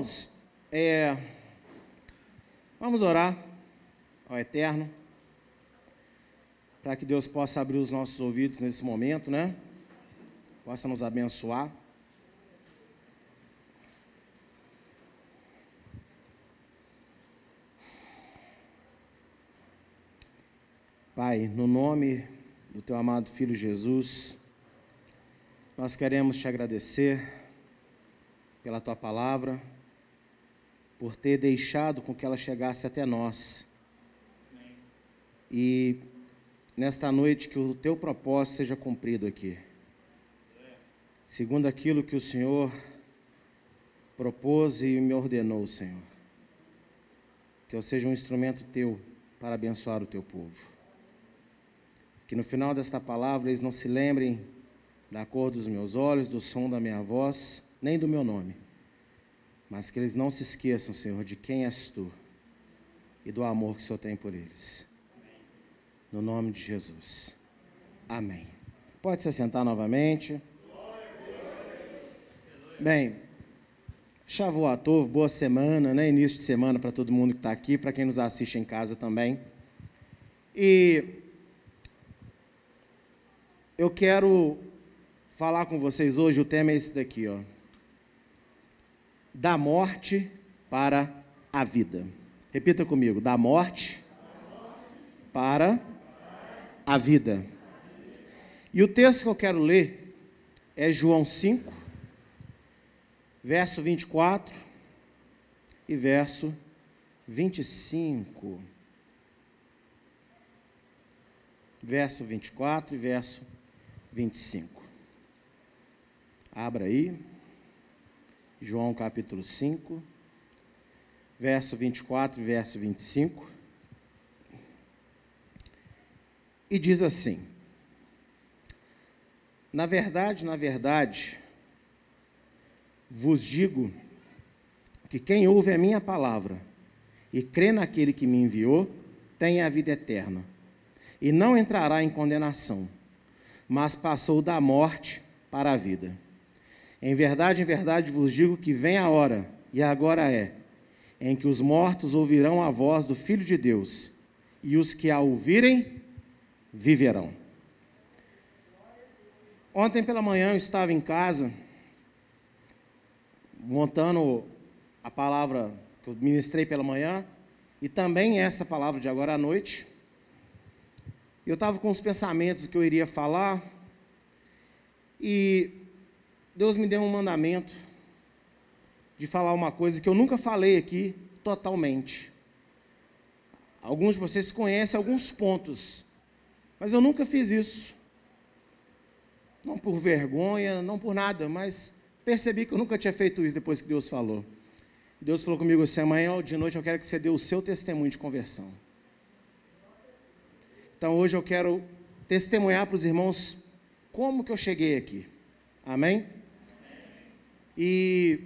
Irmãos, é, vamos orar ao Eterno, para que Deus possa abrir os nossos ouvidos nesse momento, né? Possa nos abençoar. Pai, no nome do teu amado filho Jesus, nós queremos te agradecer pela tua palavra, por ter deixado com que ela chegasse até nós. E nesta noite que o teu propósito seja cumprido aqui. Segundo aquilo que o Senhor propôs e me ordenou, Senhor. Que eu seja um instrumento teu para abençoar o teu povo. Que no final desta palavra eles não se lembrem da cor dos meus olhos, do som da minha voz, nem do meu nome, mas que eles não se esqueçam, Senhor, de quem és tu e do amor que o Senhor tem por eles. No nome de Jesus. Amém. Pode se sentar novamente. Bem, Shavuatov, boa semana, né? Início de semana para todo mundo que está aqui, para quem nos assiste em casa também. E eu quero falar com vocês hoje, o tema é esse daqui, ó da morte para a vida. Repita comigo: da morte para a vida. E o texto que eu quero ler é João 5, verso 24 e verso 25. Verso 24 e verso 25. Abra aí. João capítulo 5, verso 24 e verso 25. E diz assim: Na verdade, na verdade, vos digo que quem ouve a minha palavra e crê naquele que me enviou, tem a vida eterna, e não entrará em condenação, mas passou da morte para a vida. Em verdade, em verdade vos digo que vem a hora, e agora é, em que os mortos ouvirão a voz do Filho de Deus, e os que a ouvirem viverão. Ontem pela manhã eu estava em casa, montando a palavra que eu ministrei pela manhã, e também essa palavra de agora à noite. Eu estava com os pensamentos que eu iria falar, e Deus me deu um mandamento de falar uma coisa que eu nunca falei aqui totalmente. Alguns de vocês conhecem alguns pontos, mas eu nunca fiz isso. Não por vergonha, não por nada, mas percebi que eu nunca tinha feito isso depois que Deus falou. Deus falou comigo assim: amanhã de noite eu quero que você dê o seu testemunho de conversão. Então hoje eu quero testemunhar para os irmãos como que eu cheguei aqui. Amém? E,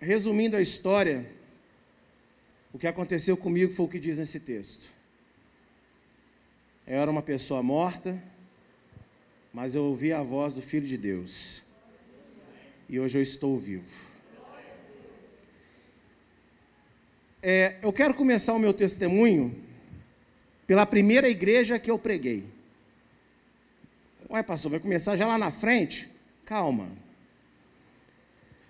resumindo a história, o que aconteceu comigo foi o que diz nesse texto. Eu era uma pessoa morta, mas eu ouvi a voz do Filho de Deus. E hoje eu estou vivo. É, eu quero começar o meu testemunho pela primeira igreja que eu preguei. Ué, pastor, vai começar já lá na frente? Calma.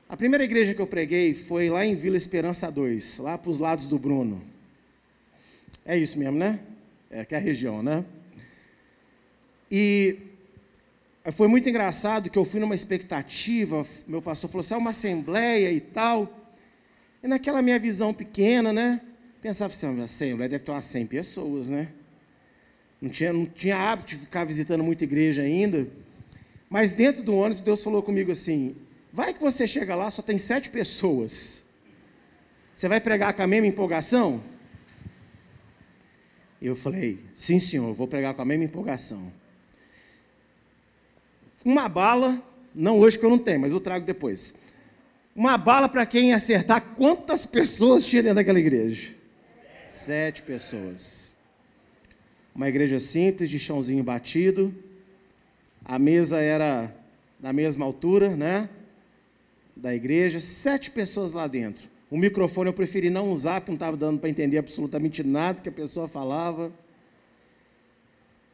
A primeira igreja que eu preguei foi lá em Vila Esperança 2, lá para os lados do Bruno. É isso mesmo, né? É que é a região, né? E foi muito engraçado que eu fui numa expectativa, meu pastor falou assim, é uma assembleia e tal. E naquela minha visão pequena, né? Pensava assim, a assembleia deve ter umas 100 pessoas, né? Não tinha, não tinha hábito de ficar visitando muita igreja ainda. Mas dentro do ônibus, Deus falou comigo assim: Vai que você chega lá, só tem sete pessoas. Você vai pregar com a mesma empolgação? Eu falei, sim senhor, vou pregar com a mesma empolgação. Uma bala, não hoje que eu não tenho, mas eu trago depois. Uma bala para quem acertar quantas pessoas tinha dentro daquela igreja? Sete pessoas. Uma igreja simples, de chãozinho batido. A mesa era da mesma altura, né? Da igreja, sete pessoas lá dentro. O microfone eu preferi não usar, porque não estava dando para entender absolutamente nada que a pessoa falava.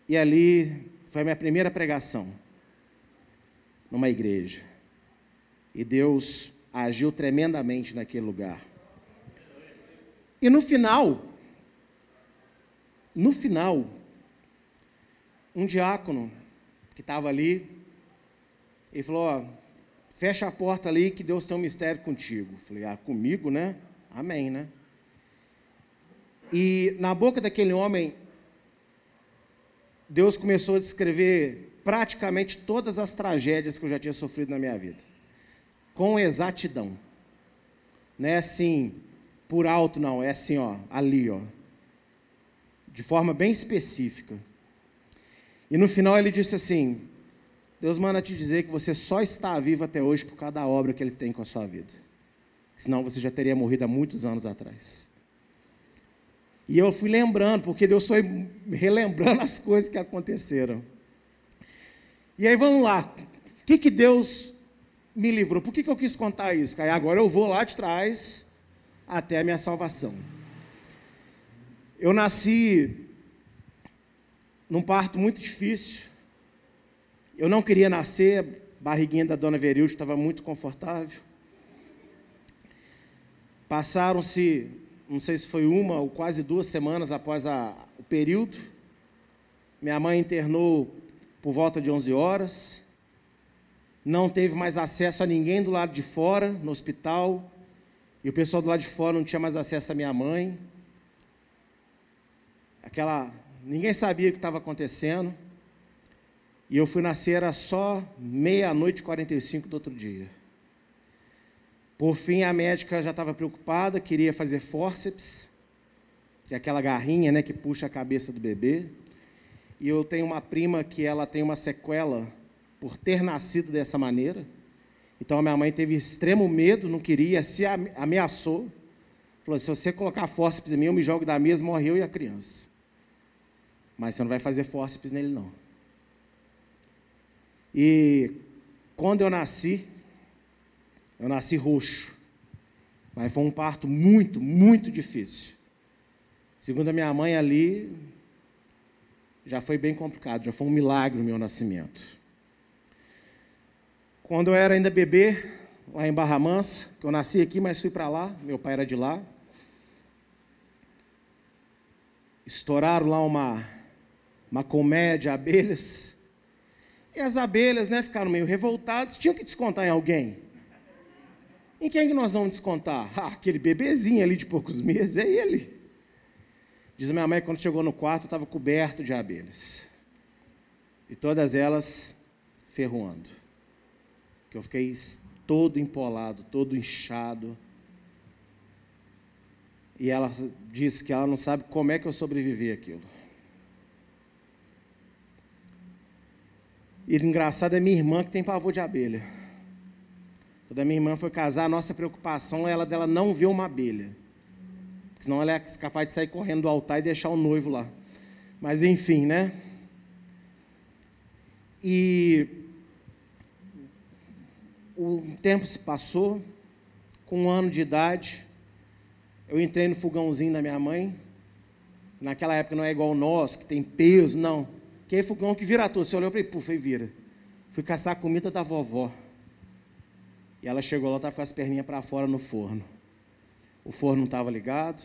E ali foi a minha primeira pregação numa igreja. E Deus agiu tremendamente naquele lugar. E no final, no final, um diácono que estava ali, ele falou: fecha a porta ali que Deus tem um mistério contigo. Falei: ah, comigo, né? Amém, né? E na boca daquele homem, Deus começou a descrever praticamente todas as tragédias que eu já tinha sofrido na minha vida, com exatidão. Não é assim, por alto, não, é assim, ó, ali, ó, de forma bem específica. E no final ele disse assim: Deus manda te dizer que você só está vivo até hoje por causa da obra que Ele tem com a sua vida. Senão você já teria morrido há muitos anos atrás. E eu fui lembrando, porque Deus foi relembrando as coisas que aconteceram. E aí vamos lá. O que, que Deus me livrou? Por que, que eu quis contar isso? Porque agora eu vou lá de trás até a minha salvação. Eu nasci num parto muito difícil. Eu não queria nascer, a barriguinha da dona Verilde estava muito confortável. Passaram-se, não sei se foi uma ou quase duas semanas após a, o período. Minha mãe internou por volta de 11 horas. Não teve mais acesso a ninguém do lado de fora, no hospital. E o pessoal do lado de fora não tinha mais acesso à minha mãe. Aquela ninguém sabia o que estava acontecendo. E eu fui nascer, era só meia-noite e 45 do outro dia. Por fim, a médica já estava preocupada, queria fazer fórceps, que é aquela garrinha né, que puxa a cabeça do bebê. E eu tenho uma prima que ela tem uma sequela por ter nascido dessa maneira. Então a minha mãe teve extremo medo, não queria, se ameaçou. Falou: se você colocar fórceps em mim, eu me jogo da mesa, morre eu e a criança. Mas você não vai fazer fórceps nele, não. E quando eu nasci, eu nasci roxo. Mas foi um parto muito, muito difícil. Segundo a minha mãe ali, já foi bem complicado, já foi um milagre o meu nascimento. Quando eu era ainda bebê, lá em Barra Mansa, que eu nasci aqui, mas fui para lá, meu pai era de lá. Estouraram lá uma uma colmeia de abelhas. E as abelhas né, ficaram meio revoltadas, tinham que descontar em alguém. Em quem que nós vamos descontar? Ah, aquele bebezinho ali de poucos meses, é ele. Diz minha mãe quando chegou no quarto estava coberto de abelhas. E todas elas ferroando. Que eu fiquei todo empolado, todo inchado. E ela disse que ela não sabe como é que eu sobrevivi aquilo. E engraçado é minha irmã que tem pavor de abelha. Quando a minha irmã foi casar, a nossa preocupação era dela não ver uma abelha. Senão ela é capaz de sair correndo do altar e deixar o noivo lá. Mas enfim, né? E o tempo se passou, com um ano de idade, eu entrei no fogãozinho da minha mãe. Naquela época não é igual o nosso, que tem peso, não que fogão que vira tudo. Você olhou para ele, puf, e vira. Fui caçar a comida da vovó. E ela chegou lá, estava com as perninhas para fora no forno. O forno não estava ligado.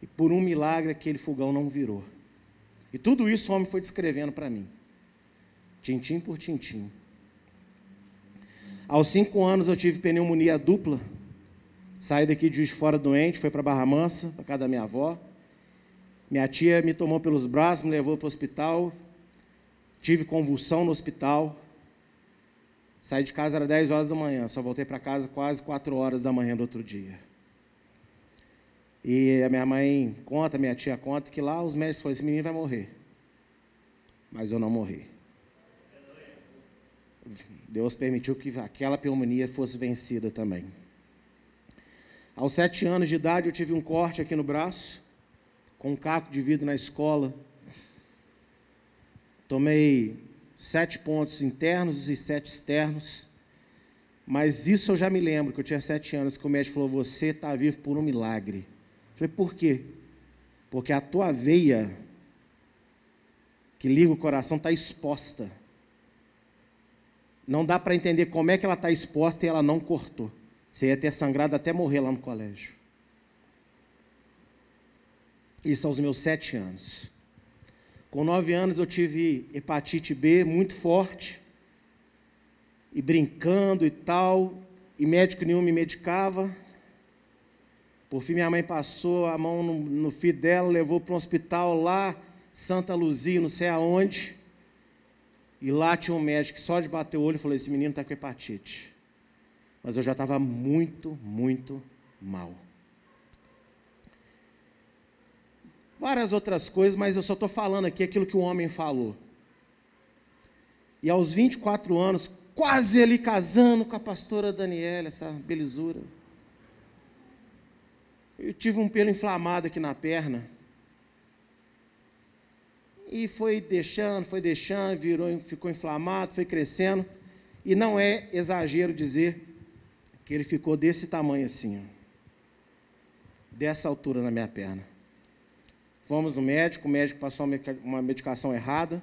E por um milagre aquele fogão não virou. E tudo isso o homem foi descrevendo para mim. Tintim por tintim. Aos cinco anos eu tive pneumonia dupla. Saí daqui de Juiz Fora doente, fui para Barra Mansa, para casa da minha avó. Minha tia me tomou pelos braços, me levou para o hospital. Tive convulsão no hospital. Saí de casa era 10 horas da manhã, só voltei para casa quase 4 horas da manhã do outro dia. E a minha mãe conta, minha tia conta, que lá os médicos falaram: esse menino vai morrer. Mas eu não morri. Deus permitiu que aquela pneumonia fosse vencida também. Aos sete anos de idade, eu tive um corte aqui no braço, com um caco de vidro na escola. Tomei sete pontos internos e sete externos. Mas isso eu já me lembro, que eu tinha sete anos, que o médico falou: Você está vivo por um milagre. Eu falei: Por quê? Porque a tua veia, que liga o coração, está exposta. Não dá para entender como é que ela está exposta e ela não cortou. Você ia ter sangrado até morrer lá no colégio. Isso aos meus sete anos. Com nove anos eu tive hepatite B muito forte e brincando e tal, e médico nenhum me medicava. Por fim, minha mãe passou a mão no, no filho dela, levou para um hospital lá, Santa Luzia, não sei aonde. E lá tinha um médico que só de bater o olho falou: Esse menino está com hepatite. Mas eu já estava muito, muito mal. Várias outras coisas, mas eu só estou falando aqui aquilo que o homem falou. E aos 24 anos, quase ali casando com a pastora Daniela, essa belezura. Eu tive um pelo inflamado aqui na perna. E foi deixando, foi deixando, virou, ficou inflamado, foi crescendo. E não é exagero dizer que ele ficou desse tamanho assim, ó, dessa altura na minha perna. Fomos no médico, o médico passou uma medicação errada,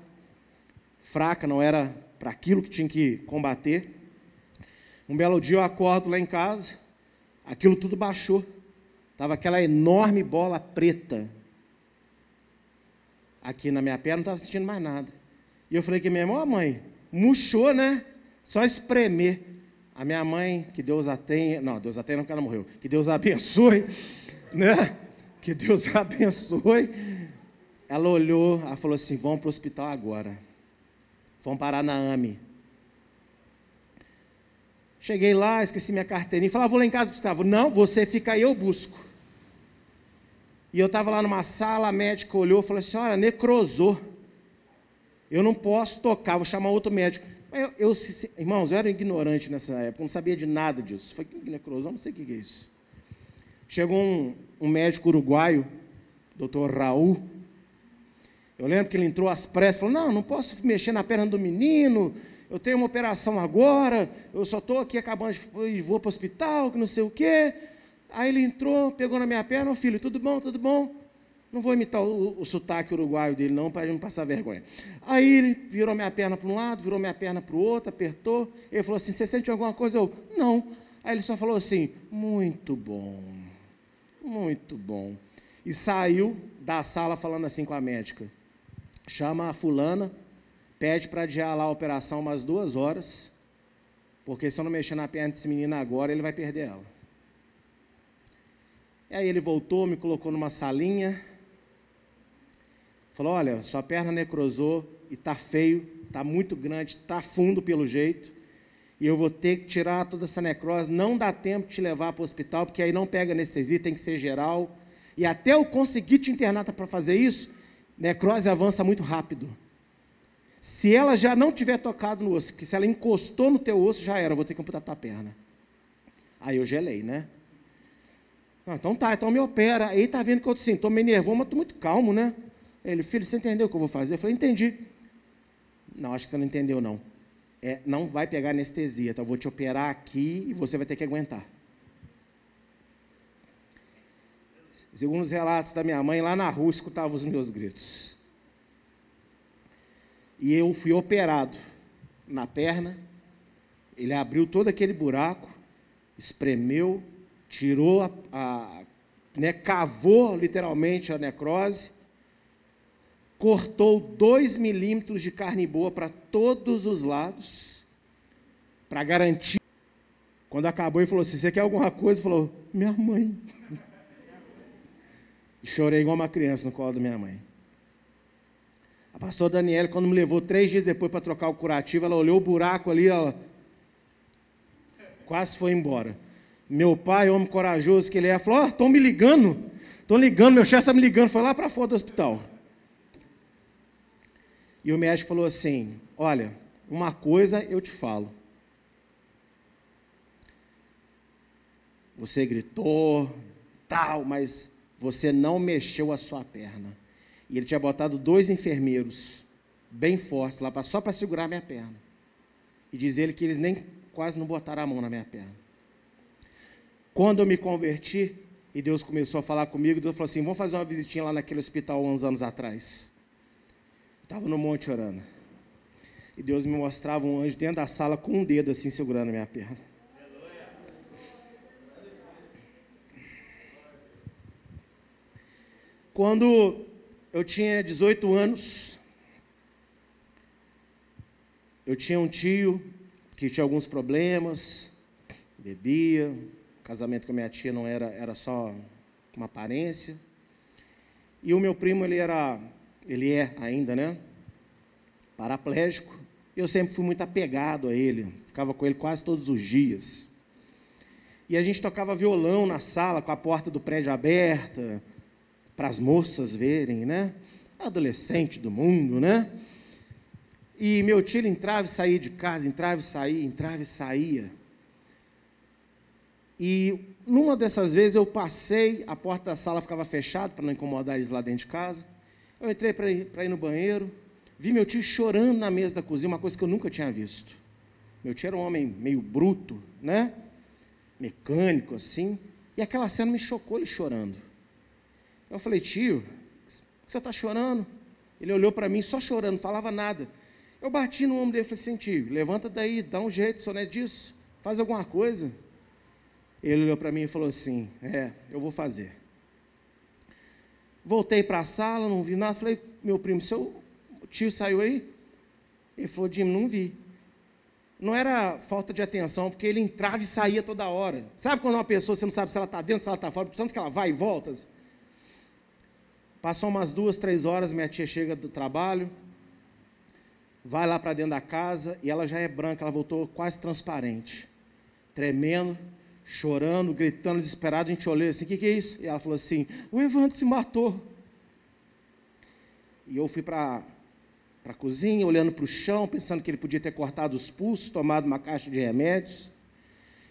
fraca, não era para aquilo que tinha que combater. Um belo dia eu acordo lá em casa, aquilo tudo baixou. Estava aquela enorme bola preta aqui na minha perna, não estava sentindo mais nada. E eu falei que minha irmã, mãe, murchou, né? Só espremer. A minha mãe, que Deus a tenha, não, Deus a tenha não porque ela morreu, que Deus a abençoe, né? Que Deus abençoe. Ela olhou, ela falou assim: vamos para o hospital agora. Vamos parar na AME. Cheguei lá, esqueci minha carteirinha. Falei, ah, vou lá em casa, Gustavo. Não, você fica aí, eu busco. E eu estava lá numa sala, a médica olhou e falou assim: olha, necrosou. Eu não posso tocar, vou chamar outro médico. Eu, eu, irmãos, eu era ignorante nessa época, não sabia de nada disso. Falei, que necrosou? Não sei o que é isso. Chegou um, um médico uruguaio, doutor Raul, eu lembro que ele entrou às pressas, falou: Não, não posso mexer na perna do menino, eu tenho uma operação agora, eu só estou aqui acabando de vou para o hospital, que não sei o quê. Aí ele entrou, pegou na minha perna, oh, filho, tudo bom, tudo bom? Não vou imitar o, o sotaque uruguaio dele, não, para não passar vergonha. Aí ele virou minha perna para um lado, virou minha perna para o outro, apertou. Ele falou assim: Você sente alguma coisa? Eu, não. Aí ele só falou assim: Muito bom, muito bom. E saiu da sala falando assim com a médica: chama a fulana, pede para adiar lá a operação umas duas horas, porque se eu não mexer na perna desse menino agora, ele vai perder ela. E aí ele voltou, me colocou numa salinha, falou: Olha, sua perna necrosou e está feio, está muito grande, está fundo pelo jeito, e eu vou ter que tirar toda essa necrose. Não dá tempo de te levar para o hospital, porque aí não pega anestesia, tem que ser geral. E até eu conseguir te internar para fazer isso, necrose avança muito rápido. Se ela já não tiver tocado no osso, porque se ela encostou no teu osso, já era, vou ter que amputar tua perna. Aí eu gelei, né? Ah, então tá, então me opera. Aí tá vendo que eu assim, tô meio nervoso, mas tô muito calmo, né? Ele, filho, você entendeu o que eu vou fazer? Eu falei, entendi. Não, acho que você não entendeu, não. É, não vai pegar anestesia, então eu vou te operar aqui e você vai ter que aguentar. Segundo os relatos da minha mãe, lá na rua escutava os meus gritos. E eu fui operado na perna. Ele abriu todo aquele buraco, espremeu, tirou a, a né, cavou literalmente a necrose, cortou dois milímetros de carne boa para todos os lados, para garantir. Quando acabou, ele falou assim: Você quer alguma coisa? Ele falou: Minha mãe. E chorei igual uma criança no colo da minha mãe. A pastora Daniela, quando me levou três dias depois para trocar o curativo, ela olhou o buraco ali, ela quase foi embora. Meu pai, homem corajoso que ele é, falou: estão oh, me ligando, estão ligando, meu chefe está me ligando, foi lá para fora do hospital. E o médico falou assim: Olha, uma coisa eu te falo. Você gritou, tal, mas você não mexeu a sua perna. E ele tinha botado dois enfermeiros bem fortes lá, só para segurar minha perna. E diz ele que eles nem quase não botaram a mão na minha perna. Quando eu me converti, e Deus começou a falar comigo, Deus falou assim: vamos fazer uma visitinha lá naquele hospital uns anos atrás. Estava no monte orando. E Deus me mostrava um anjo dentro da sala com um dedo assim segurando a minha perna. Quando eu tinha 18 anos, eu tinha um tio que tinha alguns problemas, bebia, o casamento com a minha tia não era, era só uma aparência. E o meu primo, ele era, ele é ainda, né? Paraplégico. Eu sempre fui muito apegado a ele, ficava com ele quase todos os dias. E a gente tocava violão na sala, com a porta do prédio aberta, para as moças verem, né? Adolescente do mundo, né? E meu tio entrava e saía de casa, entrava e saía, entrava e saía. E numa dessas vezes eu passei, a porta da sala ficava fechada para não incomodar eles lá dentro de casa. Eu entrei para ir, ir no banheiro, vi meu tio chorando na mesa da cozinha, uma coisa que eu nunca tinha visto. Meu tio era um homem meio bruto, né? Mecânico assim. E aquela cena me chocou ele chorando. Eu falei, tio, você está chorando? Ele olhou para mim só chorando, não falava nada. Eu bati no ombro dele e falei assim, tio, levanta daí, dá um jeito, só não é disso, faz alguma coisa. Ele olhou para mim e falou assim: É, eu vou fazer. Voltei para a sala, não vi nada. Falei: Meu primo, seu tio saiu aí? Ele falou: Jim, não vi. Não era falta de atenção, porque ele entrava e saía toda hora. Sabe quando uma pessoa você não sabe se ela está dentro, se ela está fora, tanto que ela vai e volta? Passou umas duas, três horas, minha tia chega do trabalho, vai lá para dentro da casa e ela já é branca, ela voltou quase transparente, tremendo chorando, gritando, desesperado. A gente olhou assim: o que, que é isso? E ela falou assim: o Evandro se matou. E eu fui para a cozinha, olhando para o chão, pensando que ele podia ter cortado os pulsos, tomado uma caixa de remédios.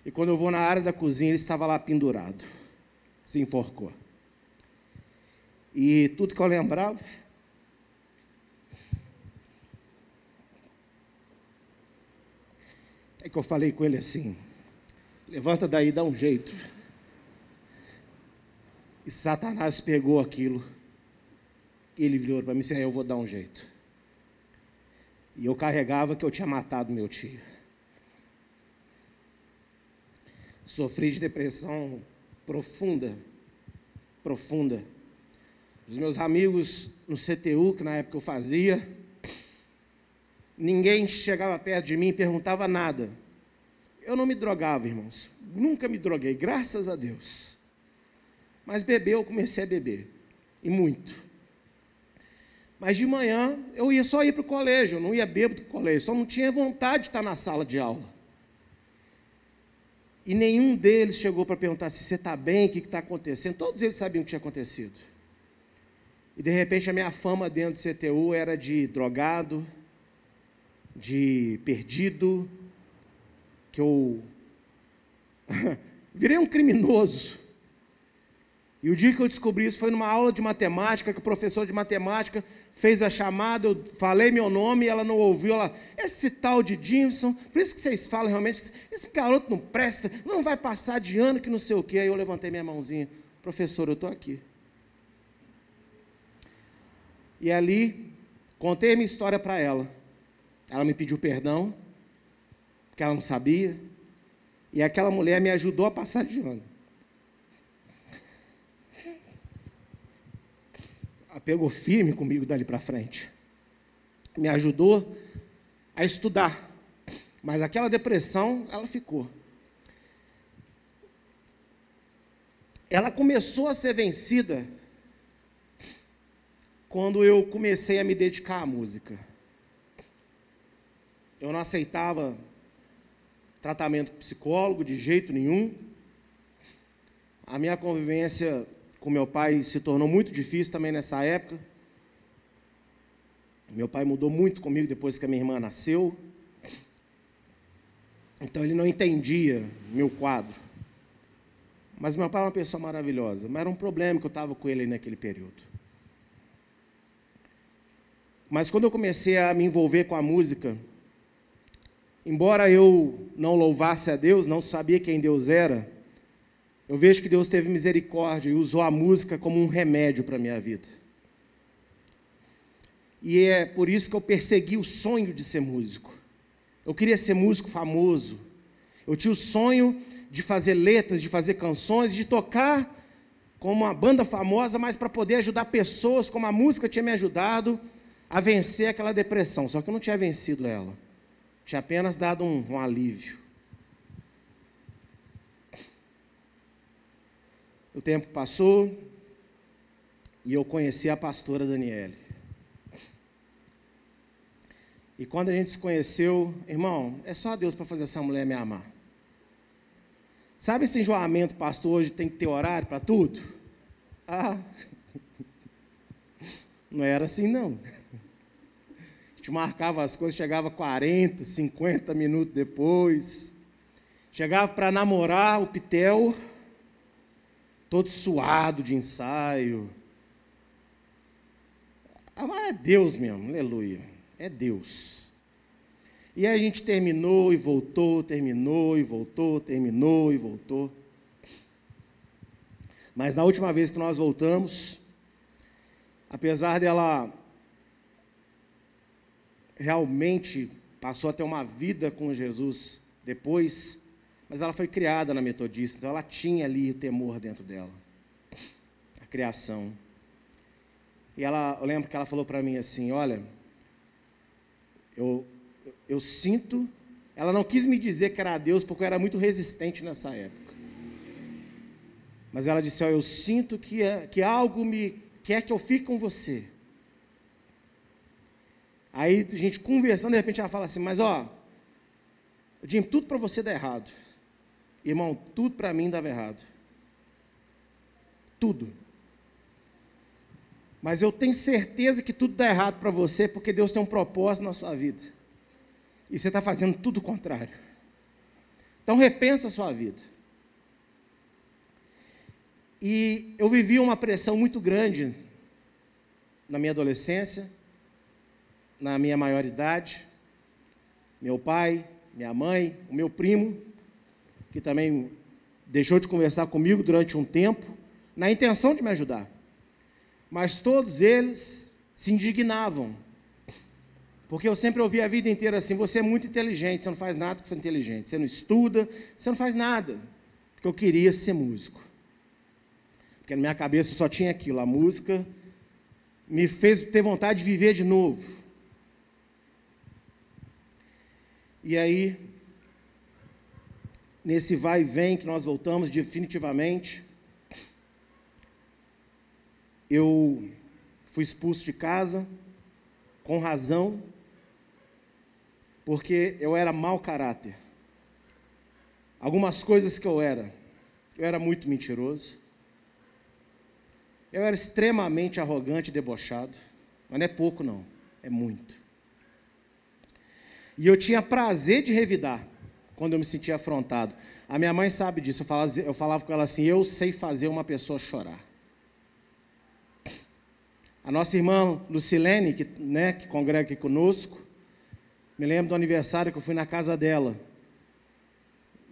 E quando eu vou na área da cozinha, ele estava lá pendurado, se enforcou. E tudo que eu lembrava. É que eu falei com ele assim: Levanta daí, dá um jeito. E Satanás pegou aquilo. E ele virou para mim e disse: Eu vou dar um jeito. E eu carregava que eu tinha matado meu tio. Sofri de depressão profunda. Profunda. Os meus amigos no CTU, que na época eu fazia, ninguém chegava perto de mim e perguntava nada. Eu não me drogava, irmãos. Nunca me droguei, graças a Deus. Mas beber, eu comecei a beber. E muito. Mas de manhã eu ia só ir para o colégio, eu não ia bêbado para o colégio, só não tinha vontade de estar na sala de aula. E nenhum deles chegou para perguntar se você está bem, o que está acontecendo. Todos eles sabiam o que tinha acontecido. E de repente a minha fama dentro do CTU era de drogado, de perdido, que eu virei um criminoso. E o dia que eu descobri isso foi numa aula de matemática, que o professor de matemática fez a chamada, eu falei meu nome e ela não ouviu. Ela, esse tal de Jimson, por isso que vocês falam realmente, esse garoto não presta, não vai passar de ano que não sei o quê. Aí eu levantei minha mãozinha, professor, eu estou aqui. E ali, contei a minha história para ela. Ela me pediu perdão, porque ela não sabia. E aquela mulher me ajudou a passar de ano. Ela pegou firme comigo dali para frente. Me ajudou a estudar. Mas aquela depressão, ela ficou. Ela começou a ser vencida quando eu comecei a me dedicar à música. Eu não aceitava tratamento psicólogo de jeito nenhum. A minha convivência com meu pai se tornou muito difícil também nessa época. Meu pai mudou muito comigo depois que a minha irmã nasceu. Então ele não entendia meu quadro. Mas meu pai é uma pessoa maravilhosa. Mas era um problema que eu estava com ele naquele período. Mas quando eu comecei a me envolver com a música, embora eu não louvasse a Deus, não sabia quem Deus era, eu vejo que Deus teve misericórdia e usou a música como um remédio para a minha vida. E é por isso que eu persegui o sonho de ser músico. Eu queria ser músico famoso. Eu tinha o sonho de fazer letras, de fazer canções, de tocar como uma banda famosa, mas para poder ajudar pessoas, como a música tinha me ajudado a vencer aquela depressão. Só que eu não tinha vencido ela. Tinha apenas dado um, um alívio. O tempo passou e eu conheci a pastora Daniele. E quando a gente se conheceu, irmão, é só Deus para fazer essa mulher me amar. Sabe esse enjoamento, pastor, hoje tem que ter horário para tudo? Ah, não era assim não. Gente marcava as coisas, chegava 40, 50 minutos depois. Chegava para namorar o Pitel, todo suado de ensaio. Ah, mas é Deus mesmo, aleluia. É Deus. E aí a gente terminou e voltou, terminou e voltou, terminou e voltou. Mas na última vez que nós voltamos, apesar dela realmente passou a ter uma vida com Jesus depois, mas ela foi criada na metodista, então ela tinha ali o temor dentro dela, a criação. E ela, eu lembro que ela falou para mim assim: Olha, eu, eu sinto. Ela não quis me dizer que era Deus, porque eu era muito resistente nessa época. Mas ela disse: Olha, eu sinto que, é, que algo me quer que eu fique com você. Aí a gente conversando, de repente ela fala assim: Mas ó, Jim, tudo para você dá errado. Irmão, tudo para mim dava errado. Tudo. Mas eu tenho certeza que tudo dá errado para você, porque Deus tem um propósito na sua vida. E você está fazendo tudo o contrário. Então repensa a sua vida. E eu vivi uma pressão muito grande na minha adolescência, na minha maioridade. Meu pai, minha mãe, o meu primo, que também deixou de conversar comigo durante um tempo, na intenção de me ajudar. Mas todos eles se indignavam. Porque eu sempre ouvi a vida inteira assim: você é muito inteligente, você não faz nada porque você é inteligente, você não estuda, você não faz nada. Porque eu queria ser músico. Porque na minha cabeça só tinha aquilo, a música me fez ter vontade de viver de novo. E aí, nesse vai e vem que nós voltamos definitivamente. Eu fui expulso de casa, com razão, porque eu era mau caráter. Algumas coisas que eu era, eu era muito mentiroso, eu era extremamente arrogante e debochado, mas não é pouco, não, é muito. E eu tinha prazer de revidar quando eu me sentia afrontado. A minha mãe sabe disso. Eu falava, eu falava com ela assim: eu sei fazer uma pessoa chorar. A nossa irmã Lucilene, que, né, que congrega aqui conosco, me lembro do aniversário que eu fui na casa dela.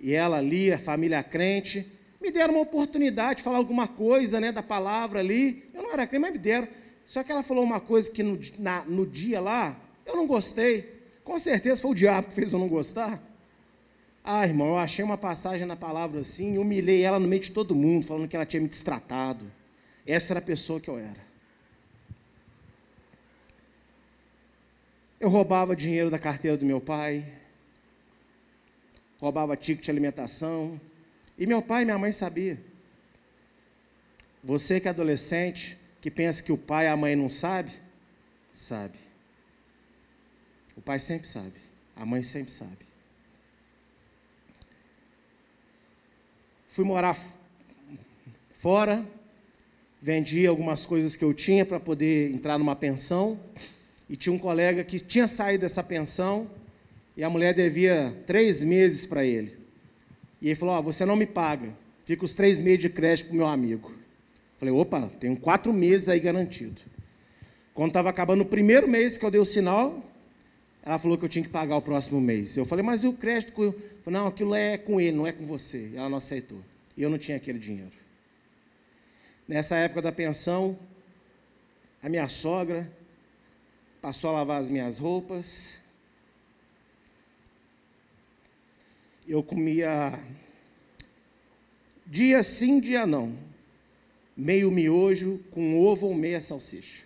E ela ali, a família crente, me deram uma oportunidade de falar alguma coisa né, da palavra ali. Eu não era crente, mas me deram. Só que ela falou uma coisa que no, na, no dia lá, eu não gostei. Com certeza foi o diabo que fez eu não gostar. Ah, irmão, eu achei uma passagem na palavra assim, humilhei ela no meio de todo mundo, falando que ela tinha me destratado. Essa era a pessoa que eu era. Eu roubava dinheiro da carteira do meu pai, roubava ticket de alimentação, e meu pai e minha mãe sabiam. Você que é adolescente, que pensa que o pai e a mãe não sabe, sabe. O pai sempre sabe, a mãe sempre sabe. Fui morar fora, vendi algumas coisas que eu tinha para poder entrar numa pensão, e tinha um colega que tinha saído dessa pensão, e a mulher devia três meses para ele. E ele falou: oh, Você não me paga, fica os três meses de crédito para o meu amigo. Falei: opa, tenho quatro meses aí garantido. Quando estava acabando o primeiro mês que eu dei o sinal, Ela falou que eu tinha que pagar o próximo mês. Eu falei, mas e o crédito? Com... Não, aquilo é com ele, não é com você. Ela não aceitou. E eu não tinha aquele dinheiro. Nessa época da pensão, a minha sogra passou a lavar as minhas roupas. Eu comia dia sim, dia não. Meio miojo com ovo ou meia salsicha.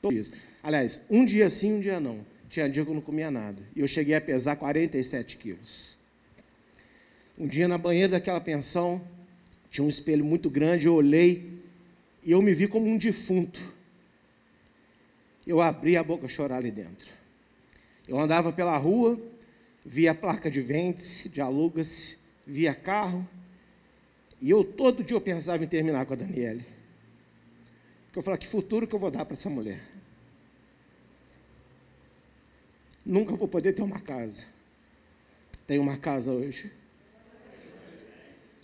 Todos Aliás, um dia sim, um dia não. Tinha dia que eu não comia nada. E eu cheguei a pesar 47 quilos. Um dia na banheira daquela pensão, tinha um espelho muito grande, eu olhei e eu me vi como um defunto. Eu abri a boca chorar ali dentro. Eu andava pela rua, via placa de vende de alugas, via carro, e eu todo dia eu pensava em terminar com a Daniele. Porque eu falava, que futuro que eu vou dar para essa mulher? Nunca vou poder ter uma casa. Tenho uma casa hoje.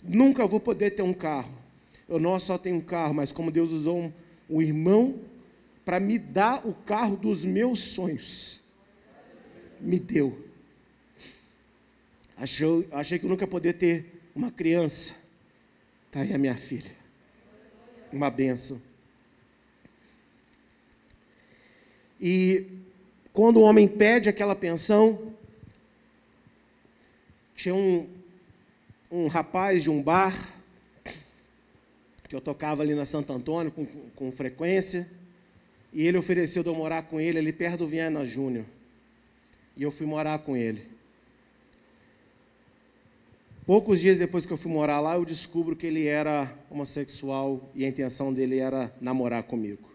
Nunca vou poder ter um carro. Eu não só tenho um carro, mas como Deus usou um, um irmão para me dar o carro dos meus sonhos. Me deu. Achei, achei que eu nunca poder ter uma criança. Está aí a minha filha. Uma benção. E quando o homem pede aquela pensão, tinha um, um rapaz de um bar, que eu tocava ali na Santo Antônio com, com frequência, e ele ofereceu de eu morar com ele ali perto do Viana Júnior. E eu fui morar com ele. Poucos dias depois que eu fui morar lá, eu descubro que ele era homossexual e a intenção dele era namorar comigo.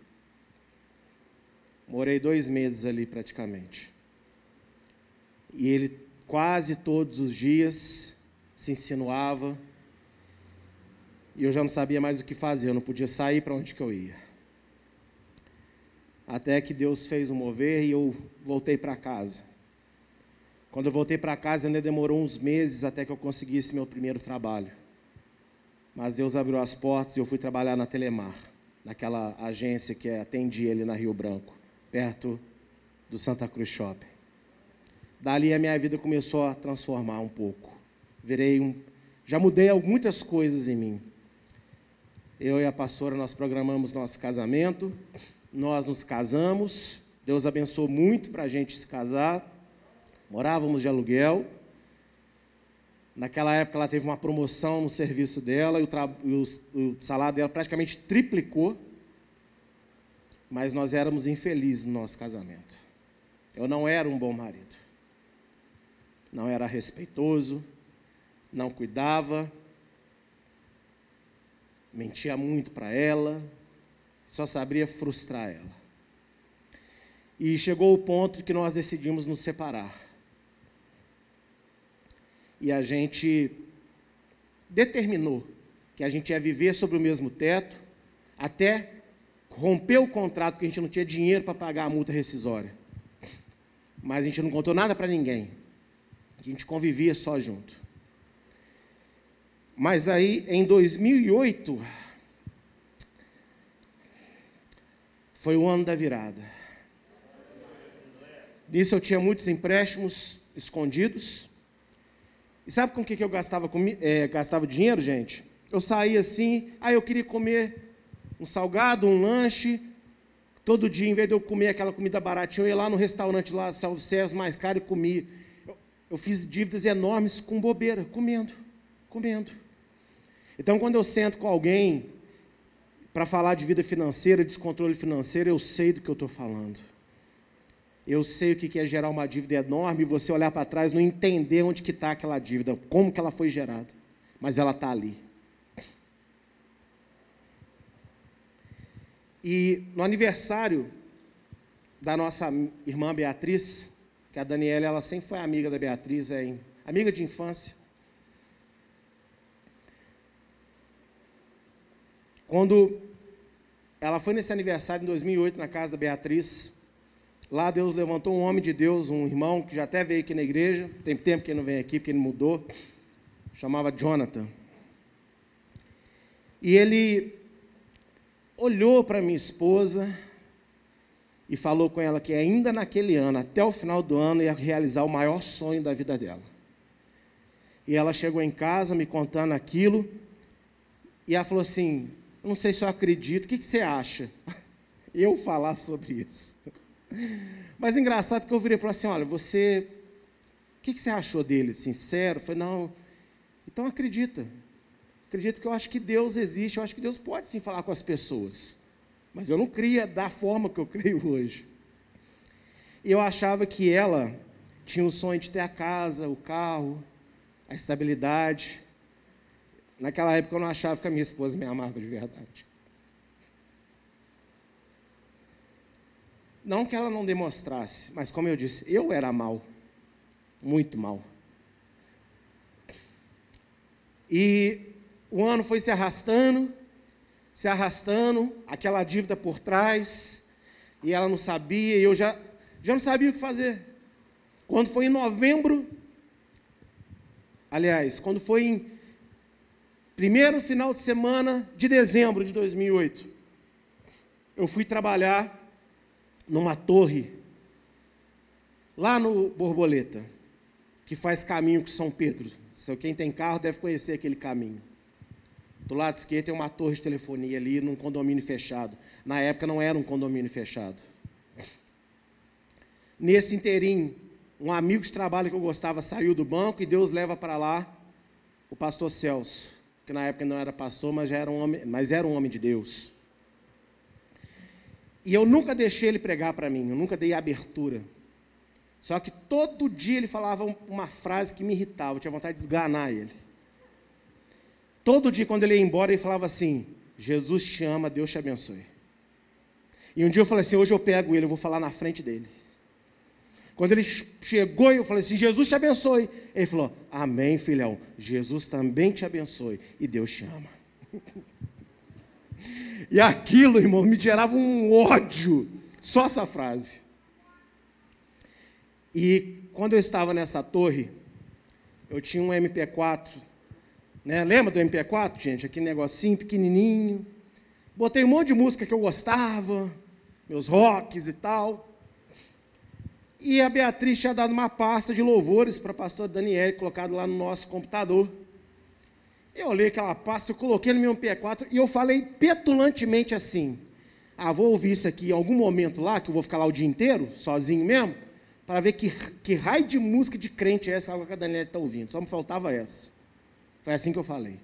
Morei dois meses ali praticamente. E ele quase todos os dias se insinuava. E eu já não sabia mais o que fazer, eu não podia sair para onde que eu ia. Até que Deus fez um mover e eu voltei para casa. Quando eu voltei para casa, ainda demorou uns meses até que eu conseguisse meu primeiro trabalho. Mas Deus abriu as portas e eu fui trabalhar na Telemar, naquela agência que atendia ele na Rio Branco perto do Santa Cruz Shopping. Dali a minha vida começou a transformar um pouco. Virei um, já mudei muitas coisas em mim. Eu e a pastora nós programamos nosso casamento, nós nos casamos. Deus abençoou muito para a gente se casar. Morávamos de aluguel. Naquela época ela teve uma promoção no serviço dela e o, o salário dela praticamente triplicou mas nós éramos infelizes no nosso casamento. Eu não era um bom marido. Não era respeitoso, não cuidava, mentia muito para ela, só sabia frustrar ela. E chegou o ponto que nós decidimos nos separar. E a gente determinou que a gente ia viver sobre o mesmo teto até rompeu o contrato porque a gente não tinha dinheiro para pagar a multa rescisória. Mas a gente não contou nada para ninguém. A gente convivia só junto. Mas aí, em 2008, foi o ano da virada. Nisso eu tinha muitos empréstimos escondidos. E sabe com o que eu gastava, é, gastava dinheiro, gente? Eu saía assim, aí ah, eu queria comer um salgado, um lanche. Todo dia, em vez de eu comer aquela comida baratinha, eu ia lá no restaurante lá, self-service mais caro e comia. Eu, eu fiz dívidas enormes com bobeira, comendo, comendo. Então, quando eu sento com alguém para falar de vida financeira, descontrole financeiro, eu sei do que eu estou falando. Eu sei o que é gerar uma dívida enorme e você olhar para trás não entender onde que está aquela dívida, como que ela foi gerada. Mas ela está ali. E no aniversário da nossa irmã Beatriz, que a Daniela ela sempre foi amiga da Beatriz, é amiga de infância. Quando ela foi nesse aniversário em 2008 na casa da Beatriz, lá Deus levantou um homem de Deus, um irmão que já até veio aqui na igreja, tem tempo que ele não vem aqui porque ele mudou, chamava Jonathan. E ele olhou para minha esposa e falou com ela que ainda naquele ano, até o final do ano, ia realizar o maior sonho da vida dela. E ela chegou em casa me contando aquilo, e ela falou assim: Não sei se eu acredito, o que, que você acha? Eu falar sobre isso. Mas engraçado que eu virei para assim: Olha, você, o que, que você achou dele? Sincero? Falei: Não, então acredita. Acredito que eu acho que Deus existe, eu acho que Deus pode sim falar com as pessoas. Mas eu não cria da forma que eu creio hoje. E eu achava que ela tinha o sonho de ter a casa, o carro, a estabilidade. Naquela época eu não achava que a minha esposa me amava de verdade. Não que ela não demonstrasse, mas como eu disse, eu era mal, muito mal. E o ano foi se arrastando, se arrastando, aquela dívida por trás, e ela não sabia, e eu já, já não sabia o que fazer. Quando foi em novembro, aliás, quando foi em primeiro final de semana de dezembro de 2008, eu fui trabalhar numa torre, lá no Borboleta, que faz caminho com São Pedro. Quem tem carro deve conhecer aquele caminho. Do lado esquerdo tem uma torre de telefonia ali, num condomínio fechado. Na época não era um condomínio fechado. Nesse inteirinho, um amigo de trabalho que eu gostava saiu do banco e Deus leva para lá o pastor Celso, que na época não era pastor, mas, já era um homem, mas era um homem de Deus. E eu nunca deixei ele pregar para mim, eu nunca dei abertura. Só que todo dia ele falava uma frase que me irritava, eu tinha vontade de esganar ele. Todo dia, quando ele ia embora, ele falava assim: Jesus te ama, Deus te abençoe. E um dia eu falei assim: hoje eu pego ele, eu vou falar na frente dele. Quando ele chegou, eu falei assim: Jesus te abençoe. Ele falou: Amém, filhão. Jesus também te abençoe. E Deus te ama. e aquilo, irmão, me gerava um ódio. Só essa frase. E quando eu estava nessa torre, eu tinha um MP4 né? Lembra do MP4, gente? Aquele negocinho pequenininho. Botei um monte de música que eu gostava, meus rocks e tal. E a Beatriz tinha dado uma pasta de louvores para a pastora Daniele, colocado lá no nosso computador. Eu olhei aquela pasta, eu coloquei no meu MP4 e eu falei petulantemente assim: Ah, vou ouvir isso aqui em algum momento lá, que eu vou ficar lá o dia inteiro, sozinho mesmo, para ver que, que raio de música de crente é essa que a Daniela está ouvindo. Só me faltava essa. Foi assim que eu falei.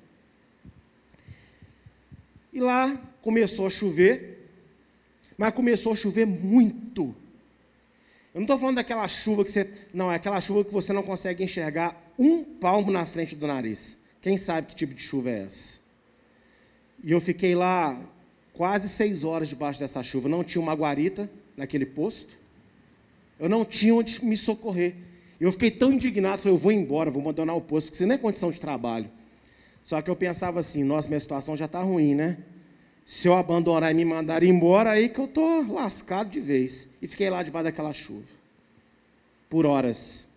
E lá começou a chover, mas começou a chover muito. Eu não estou falando daquela chuva que você. Não, é aquela chuva que você não consegue enxergar um palmo na frente do nariz. Quem sabe que tipo de chuva é essa? E eu fiquei lá quase seis horas debaixo dessa chuva. Não tinha uma guarita naquele posto. Eu não tinha onde me socorrer. Eu fiquei tão indignado, falei, eu vou embora, vou abandonar o posto, porque isso não é condição de trabalho. Só que eu pensava assim, nossa, minha situação já está ruim, né? Se eu abandonar e me mandar embora, aí que eu estou lascado de vez. E fiquei lá debaixo daquela chuva. Por horas.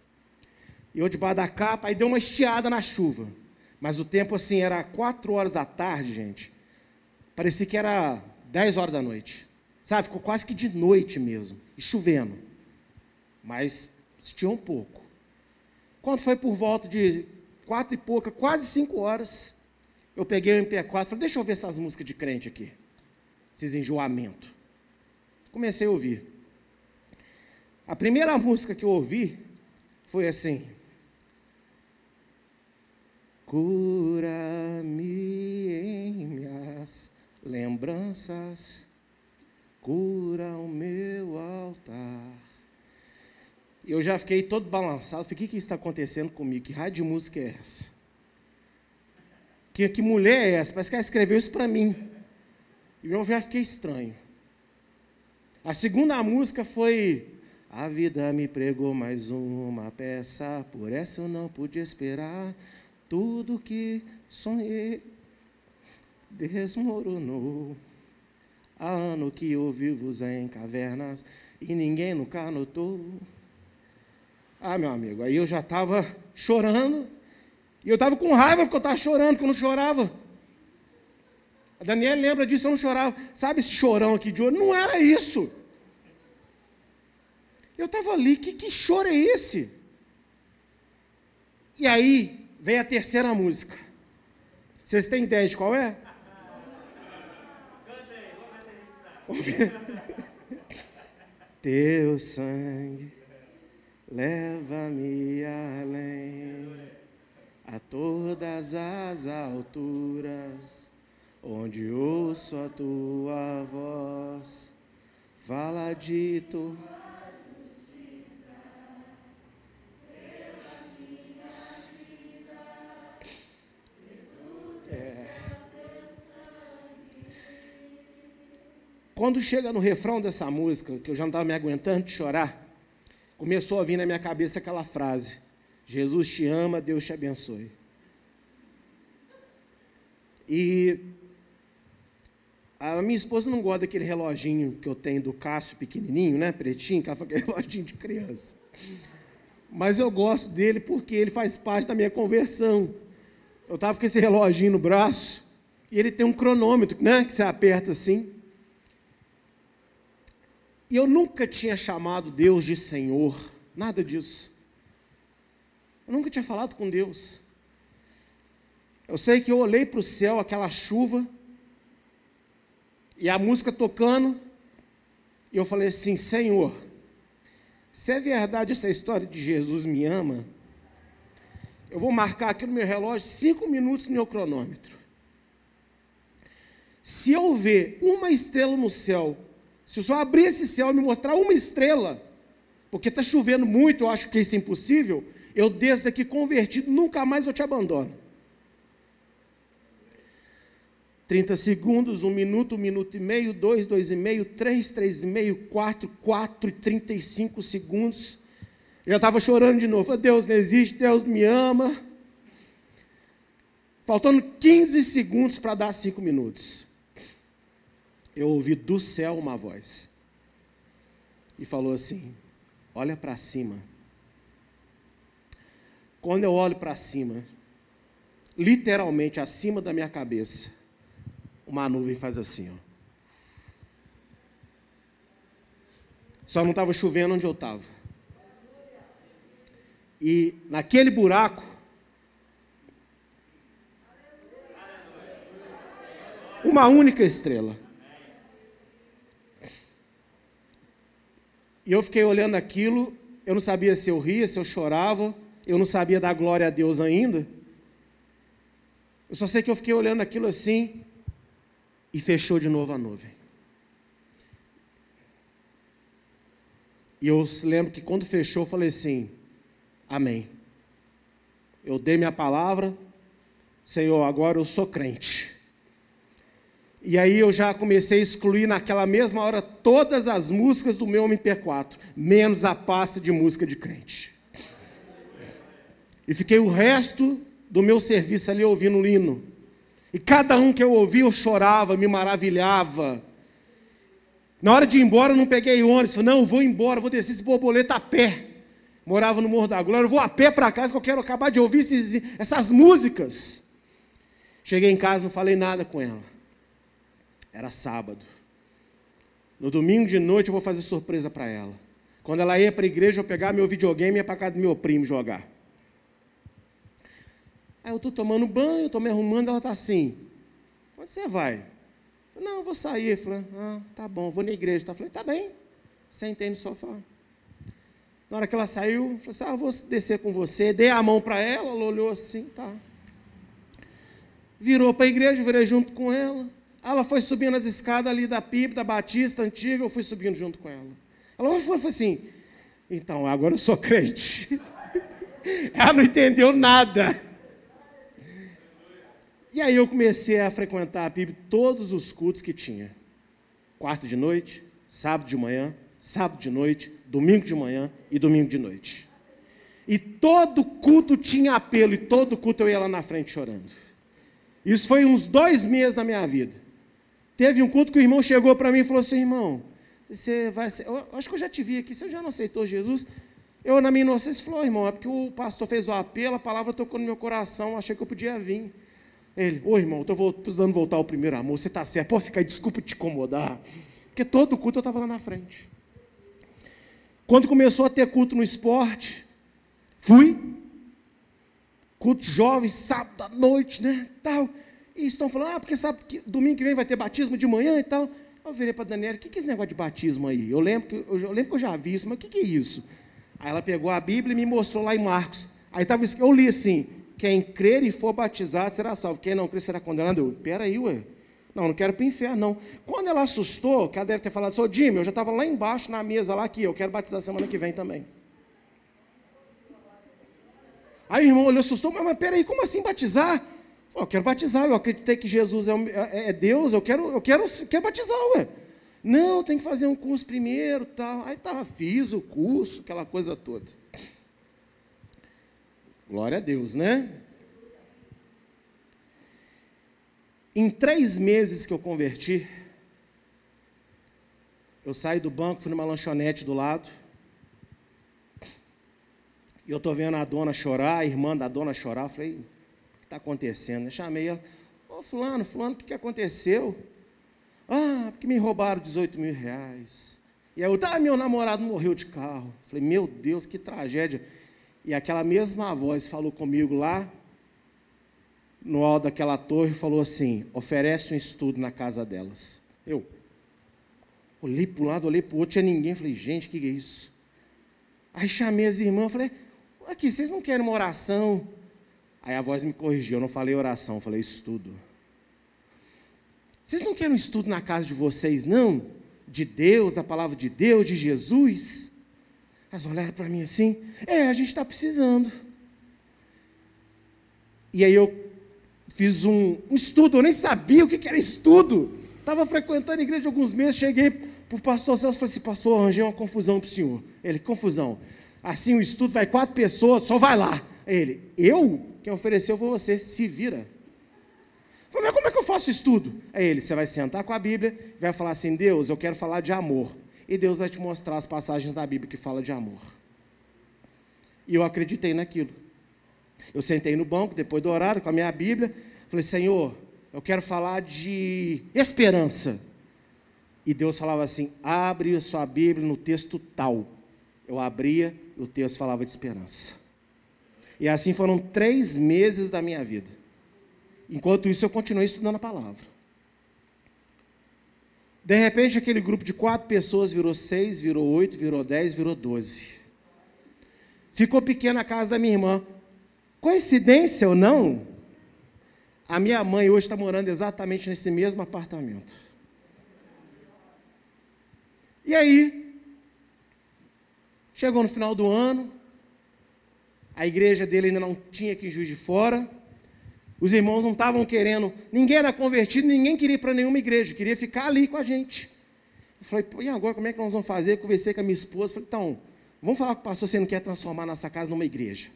E eu debaixo da capa, aí deu uma estiada na chuva. Mas o tempo assim, era quatro horas da tarde, gente. Parecia que era dez horas da noite. Sabe, ficou quase que de noite mesmo. E chovendo. Mas tinha um pouco. Quando foi por volta de quatro e pouca, quase cinco horas, eu peguei o MP4 e falei, deixa eu ver essas músicas de crente aqui. Esses enjoamentos. Comecei a ouvir. A primeira música que eu ouvi foi assim. Cura-me em minhas lembranças, cura o meu altar eu já fiquei todo balançado. Falei, o que, está acontecendo comigo? Que raio de música é essa? Que, que mulher é essa? Parece que ela escreveu isso para mim. E eu já fiquei estranho. A segunda música foi A vida me pregou mais uma peça, por essa eu não pude esperar. Tudo que sonhei desmoronou. Há ano que eu vivo em cavernas e ninguém nunca notou. Ah, meu amigo, aí eu já estava chorando. E eu estava com raiva porque eu estava chorando, porque eu não chorava. A Daniela lembra disso, eu não chorava. Sabe esse chorão aqui de ouro? Não era isso. Eu estava ali, que, que choro é esse? E aí vem a terceira música. Vocês têm ideia de qual é? Teu sangue leva-me além a todas as alturas, onde ouço a tua voz, fala dito. É. Quando chega no refrão dessa música, que eu já não estava me aguentando de chorar, começou a vir na minha cabeça aquela frase: Jesus te ama, Deus te abençoe. E a minha esposa não gosta daquele reloginho que eu tenho do Cássio pequenininho, né, pretinho, que ela fala que é reloginho de criança. Mas eu gosto dele porque ele faz parte da minha conversão. Eu estava com esse reloginho no braço e ele tem um cronômetro, né, que você aperta assim. E eu nunca tinha chamado Deus de Senhor, nada disso. Eu nunca tinha falado com Deus. Eu sei que eu olhei para o céu, aquela chuva, e a música tocando, e eu falei assim: Senhor, se é verdade essa história de Jesus me ama, eu vou marcar aqui no meu relógio cinco minutos no meu cronômetro. Se eu ver uma estrela no céu, se o Senhor abrir esse céu e me mostrar uma estrela, porque está chovendo muito, eu acho que isso é impossível, eu desço daqui convertido, nunca mais eu te abandono. 30 segundos, um minuto, um minuto e meio, dois, dois e meio, três, três e meio, quatro, quatro e trinta e cinco segundos. Eu já estava chorando de novo. Deus não existe, Deus me ama. Faltando 15 segundos para dar cinco minutos. Eu ouvi do céu uma voz. E falou assim: Olha para cima. Quando eu olho para cima, literalmente acima da minha cabeça, uma nuvem faz assim, ó. Só não estava chovendo onde eu estava. E naquele buraco, uma única estrela. E eu fiquei olhando aquilo, eu não sabia se eu ria, se eu chorava, eu não sabia dar glória a Deus ainda. Eu só sei que eu fiquei olhando aquilo assim e fechou de novo a nuvem. E eu lembro que quando fechou, eu falei assim: Amém. Eu dei minha palavra, Senhor, agora eu sou crente. E aí eu já comecei a excluir naquela mesma hora todas as músicas do meu MP4, menos a pasta de música de crente. E fiquei o resto do meu serviço ali ouvindo o hino. E cada um que eu ouvia, eu chorava, me maravilhava. Na hora de ir embora, eu não peguei ônibus. Falei, não, eu vou embora, vou descer esse borboleta a pé. Morava no Morro da Glória, eu vou a pé para casa, que eu quero acabar de ouvir esses, essas músicas. Cheguei em casa, não falei nada com ela. Era sábado. No domingo de noite, eu vou fazer surpresa para ela. Quando ela ia para a igreja, eu pegar meu videogame e ia para casa do meu primo jogar. Aí eu estou tomando banho, estou me arrumando, ela está assim. Onde você vai? Não, eu vou sair. Eu falei, ah, tá bom, vou na igreja. Eu falei, tá bem. Sentei no sofá. Na hora que ela saiu, eu falei assim, ah, vou descer com você. Dei a mão para ela, ela olhou assim, tá. Virou para a igreja, virei junto com ela. Ela foi subindo as escadas ali da PIB, da Batista Antiga, eu fui subindo junto com ela. Ela foi, foi assim, então, agora eu sou crente. ela não entendeu nada. E aí eu comecei a frequentar a PIB todos os cultos que tinha. Quarta de noite, sábado de manhã, sábado de noite, domingo de manhã e domingo de noite. E todo culto tinha apelo, e todo culto eu ia lá na frente chorando. Isso foi uns dois meses na minha vida. Teve um culto que o irmão chegou para mim e falou assim: irmão, você vai. Eu acho que eu já te vi aqui, você já não aceitou Jesus? Eu, na minha inocência, falou: irmão, é porque o pastor fez o apelo, a palavra tocou no meu coração, achei que eu podia vir. Ele, ô irmão, estou precisando voltar ao primeiro amor, você está certo, pode ficar, desculpa te incomodar. Porque todo culto eu estava lá na frente. Quando começou a ter culto no esporte, fui. Culto jovem, sábado à noite, né? Tal. E estão falando, ah, porque sabe que domingo que vem vai ter batismo de manhã e tal. Eu virei para a Daniela, o que, que é esse negócio de batismo aí? Eu lembro, que, eu, eu lembro que eu já vi isso, mas o que, que é isso? Aí ela pegou a Bíblia e me mostrou lá em Marcos. Aí tava, eu li assim: quem crer e for batizado será salvo, quem não crer será condenado. Eu, peraí, ué. Não, não quero para o inferno, não. Quando ela assustou, que ela deve ter falado, sou Jimmy, eu já estava lá embaixo na mesa, lá aqui, eu quero batizar semana que vem também. Aí o irmão olhou, assustou, mas, mas peraí, como assim batizar? Eu quero batizar, eu acreditei que Jesus é, é, é Deus, eu quero, eu quero, quero batizar, ué. Não, tem que fazer um curso primeiro, tal. Aí tá, fiz o curso, aquela coisa toda. Glória a Deus, né? Em três meses que eu converti, eu saí do banco, fui numa lanchonete do lado. E eu estou vendo a dona chorar, a irmã da dona chorar. Falei, está acontecendo? Eu chamei ela, ô fulano, fulano, o que, que aconteceu? Ah, porque me roubaram 18 mil reais. E aí eu, ah, meu namorado morreu de carro. Falei, meu Deus, que tragédia. E aquela mesma voz falou comigo lá, no alto daquela torre, falou assim: oferece um estudo na casa delas. Eu olhei para um lado, olhei para o outro, tinha ninguém. Falei, gente, o que, que é isso? Aí chamei as irmãs, falei, aqui, vocês não querem uma oração? Aí a voz me corrigiu, eu não falei oração, eu falei estudo. Vocês não querem um estudo na casa de vocês, não? De Deus, a palavra de Deus, de Jesus? Elas olharam para mim assim, é, a gente está precisando. E aí eu fiz um, um, estudo, eu nem sabia o que, que era estudo. Estava frequentando a igreja alguns meses, cheguei para o pastor Celso e falei assim, pastor, arranjei uma confusão para o senhor. Ele, confusão. Assim o estudo vai quatro pessoas, só vai lá. Ele, eu? Quem ofereceu foi você, se vira. Falei, mas como é que eu faço estudo? Aí ele, você vai sentar com a Bíblia vai falar assim, Deus, eu quero falar de amor. E Deus vai te mostrar as passagens da Bíblia que fala de amor. E eu acreditei naquilo. Eu sentei no banco, depois do horário, com a minha Bíblia, falei, Senhor, eu quero falar de esperança. E Deus falava assim: abre a sua Bíblia no texto tal. Eu abria o texto falava de esperança. E assim foram três meses da minha vida. Enquanto isso, eu continuei estudando a palavra. De repente, aquele grupo de quatro pessoas virou seis, virou oito, virou dez, virou doze. Ficou pequena a casa da minha irmã. Coincidência ou não, a minha mãe hoje está morando exatamente nesse mesmo apartamento. E aí, chegou no final do ano, a igreja dele ainda não tinha que Juiz de Fora, os irmãos não estavam querendo, ninguém era convertido, ninguém queria ir para nenhuma igreja, queria ficar ali com a gente. Eu falei, e agora como é que nós vamos fazer? Eu conversei com a minha esposa, falei, então, vamos falar com o pastor, você não quer transformar nossa casa numa igreja.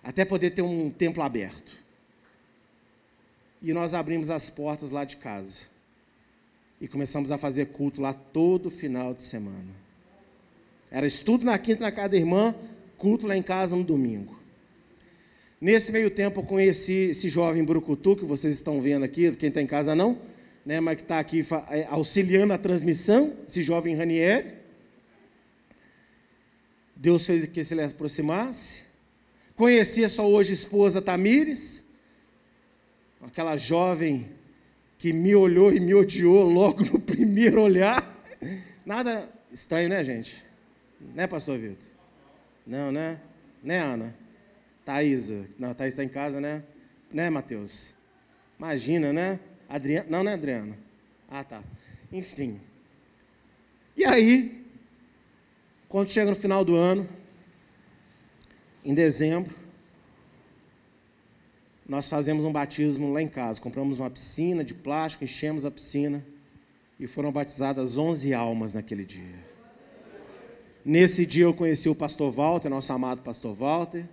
Até poder ter um templo aberto. E nós abrimos as portas lá de casa. E começamos a fazer culto lá todo final de semana. Era estudo na quinta na casa da irmã, culto lá em casa no domingo. Nesse meio tempo, eu conheci esse jovem Brucutu, que vocês estão vendo aqui, quem está em casa não, né, mas que está aqui é, auxiliando a transmissão, esse jovem Ranieri. Deus fez que se ele aproximasse. Conheci a sua hoje esposa Tamires, aquela jovem que me olhou e me odiou logo no primeiro olhar. Nada estranho, né, gente? Né, pastor Vitor? Não, né? Né, Ana? Thaisa. Não, a Thaís está em casa, né? Né, Matheus? Imagina, né? Adriana. Não, não é Adriana. Ah, tá. Enfim. E aí, quando chega no final do ano, em dezembro, nós fazemos um batismo lá em casa. Compramos uma piscina de plástico, enchemos a piscina e foram batizadas 11 almas naquele dia. Nesse dia eu conheci o pastor Walter, nosso amado pastor Walter.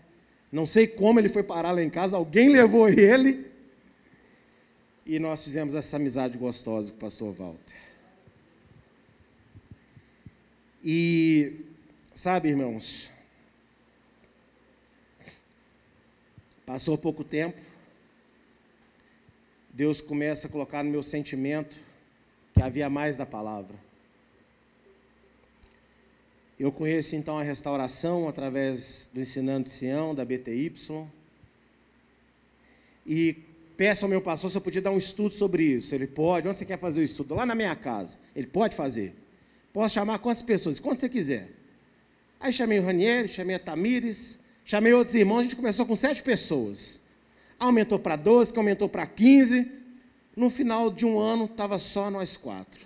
Não sei como ele foi parar lá em casa, alguém levou ele. E nós fizemos essa amizade gostosa com o pastor Walter. E, sabe, irmãos, passou pouco tempo, Deus começa a colocar no meu sentimento que havia mais da palavra. Eu conheço então a restauração através do Ensinando de Sião, da BTY. E peço ao meu pastor se eu podia dar um estudo sobre isso. Ele pode. Onde você quer fazer o estudo? Lá na minha casa. Ele pode fazer. Posso chamar quantas pessoas? Quantas você quiser. Aí chamei o Ranieri, chamei a Tamires, chamei outros irmãos. A gente começou com sete pessoas. Aumentou para 12, que aumentou para 15. No final de um ano, estava só nós quatro.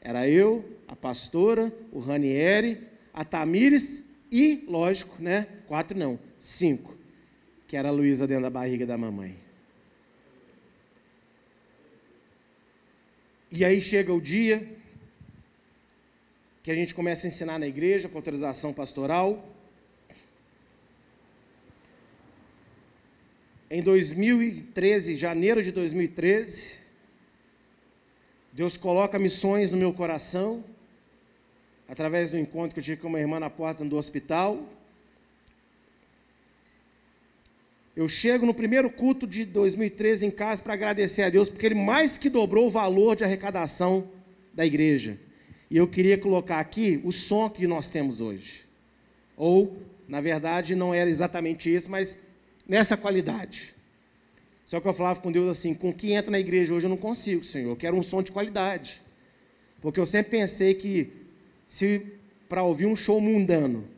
Era eu, a pastora, o Ranieri, a Tamires e, lógico, né? Quatro não, cinco. Que era a Luísa dentro da barriga da mamãe. E aí chega o dia que a gente começa a ensinar na igreja com autorização pastoral. Em 2013, janeiro de 2013, Deus coloca missões no meu coração, através do encontro que eu tive com uma irmã na porta do hospital. Eu chego no primeiro culto de 2013 em casa para agradecer a Deus, porque Ele mais que dobrou o valor de arrecadação da igreja. E eu queria colocar aqui o som que nós temos hoje. Ou, na verdade, não era exatamente isso, mas nessa qualidade. Só que eu falava com Deus assim: com quem entra na igreja hoje eu não consigo, Senhor. Eu quero um som de qualidade. Porque eu sempre pensei que se para ouvir um show mundano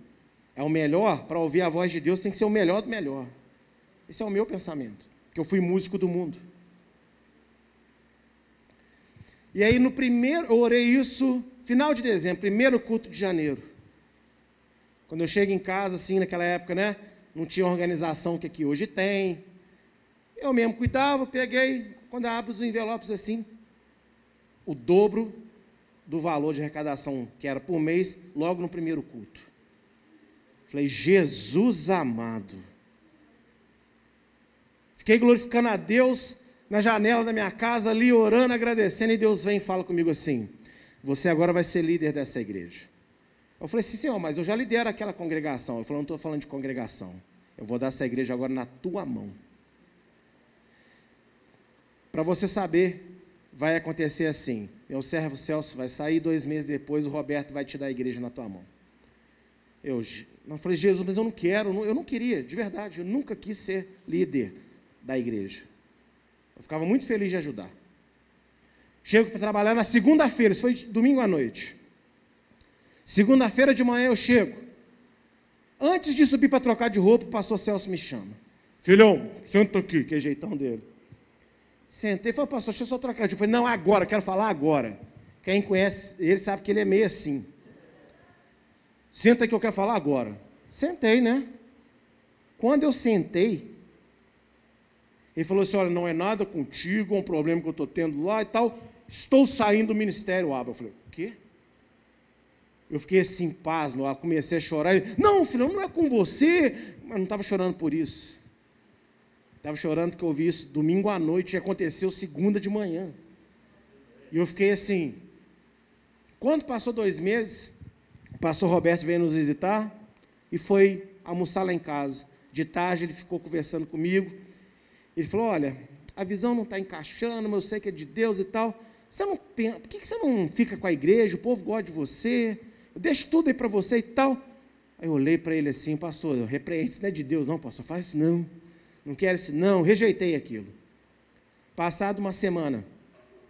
é o melhor, para ouvir a voz de Deus tem que ser o melhor do melhor. Esse é o meu pensamento, que eu fui músico do mundo. E aí no primeiro, eu orei isso final de dezembro, primeiro culto de janeiro. Quando eu chego em casa, assim, naquela época, né? Não tinha organização que aqui hoje tem. Eu mesmo cuidava, peguei, quando abro os envelopes assim, o dobro do valor de arrecadação que era por mês, logo no primeiro culto. Falei, Jesus amado. Fiquei glorificando a Deus na janela da minha casa, ali orando, agradecendo, e Deus vem e fala comigo assim: Você agora vai ser líder dessa igreja. Eu falei assim, Senhor, mas eu já lidero aquela congregação. Eu falei, não estou falando de congregação. Eu vou dar essa igreja agora na tua mão. Para você saber, vai acontecer assim: meu servo Celso vai sair, dois meses depois o Roberto vai te dar a igreja na tua mão. Eu não falei, Jesus, mas eu não quero, eu não queria, de verdade, eu nunca quis ser líder da igreja. Eu ficava muito feliz de ajudar. Chego para trabalhar na segunda-feira, isso foi domingo à noite. Segunda-feira de manhã eu chego. Antes de subir para trocar de roupa, o pastor Celso me chama. Filhão, senta aqui, que é jeitão dele. Sentei e falei, pastor, deixa eu só trocar. Eu falei, não, agora, quero falar agora. Quem conhece ele sabe que ele é meio assim. Senta que eu quero falar agora. Sentei, né? Quando eu sentei, ele falou assim: olha, não é nada contigo, é um problema que eu estou tendo lá e tal. Estou saindo do ministério, Abra. Eu falei, o quê? Eu fiquei assim, pasmo, eu comecei a chorar. Ele, não, filho, não é com você. Mas não estava chorando por isso. Estava chorando porque eu ouvi isso domingo à noite e aconteceu segunda de manhã. E eu fiquei assim. Quando passou dois meses, o pastor Roberto veio nos visitar e foi almoçar lá em casa. De tarde ele ficou conversando comigo. Ele falou: Olha, a visão não está encaixando, mas eu sei que é de Deus e tal. Você não pensa, por que você não fica com a igreja? O povo gosta de você. Eu deixo tudo aí para você e tal. Aí eu olhei para ele assim, pastor, repreende, isso não é de Deus, não, pastor, faz isso não não quero isso. Não, rejeitei aquilo. Passado uma semana,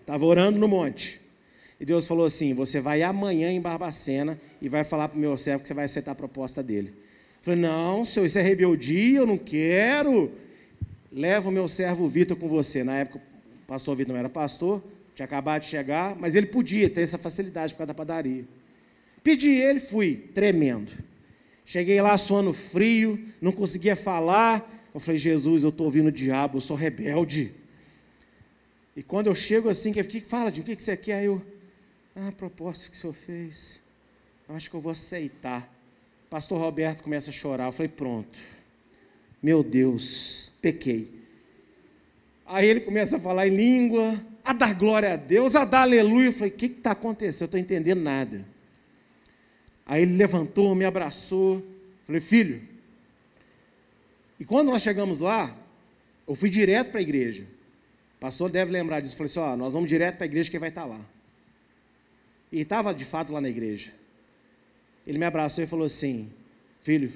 estava orando no monte. E Deus falou assim: Você vai amanhã em Barbacena e vai falar para o meu servo que você vai aceitar a proposta dele. Eu falei: Não, senhor, isso é rebeldia, eu não quero. Leva o meu servo Vitor com você. Na época, o pastor Vitor não era pastor, tinha acabado de chegar, mas ele podia ter essa facilidade por causa da padaria. Pedi ele, fui, tremendo. Cheguei lá suando frio, não conseguia falar, eu falei, Jesus, eu estou ouvindo o diabo, eu sou rebelde. E quando eu chego assim, que, que fala, de o que, que você quer? Aí eu, ah, a proposta que o senhor fez, eu acho que eu vou aceitar. Pastor Roberto começa a chorar. Eu falei, pronto. Meu Deus, pequei. Aí ele começa a falar em língua, a dar glória a Deus, a dar aleluia. Eu falei, o que está acontecendo? Eu estou entendendo nada. Aí ele levantou, me abraçou. Eu falei, filho, e quando nós chegamos lá, eu fui direto para a igreja. O pastor deve lembrar disso. Falei assim: ó, nós vamos direto para a igreja, quem vai estar tá lá? E estava de fato lá na igreja. Ele me abraçou e falou assim: Filho,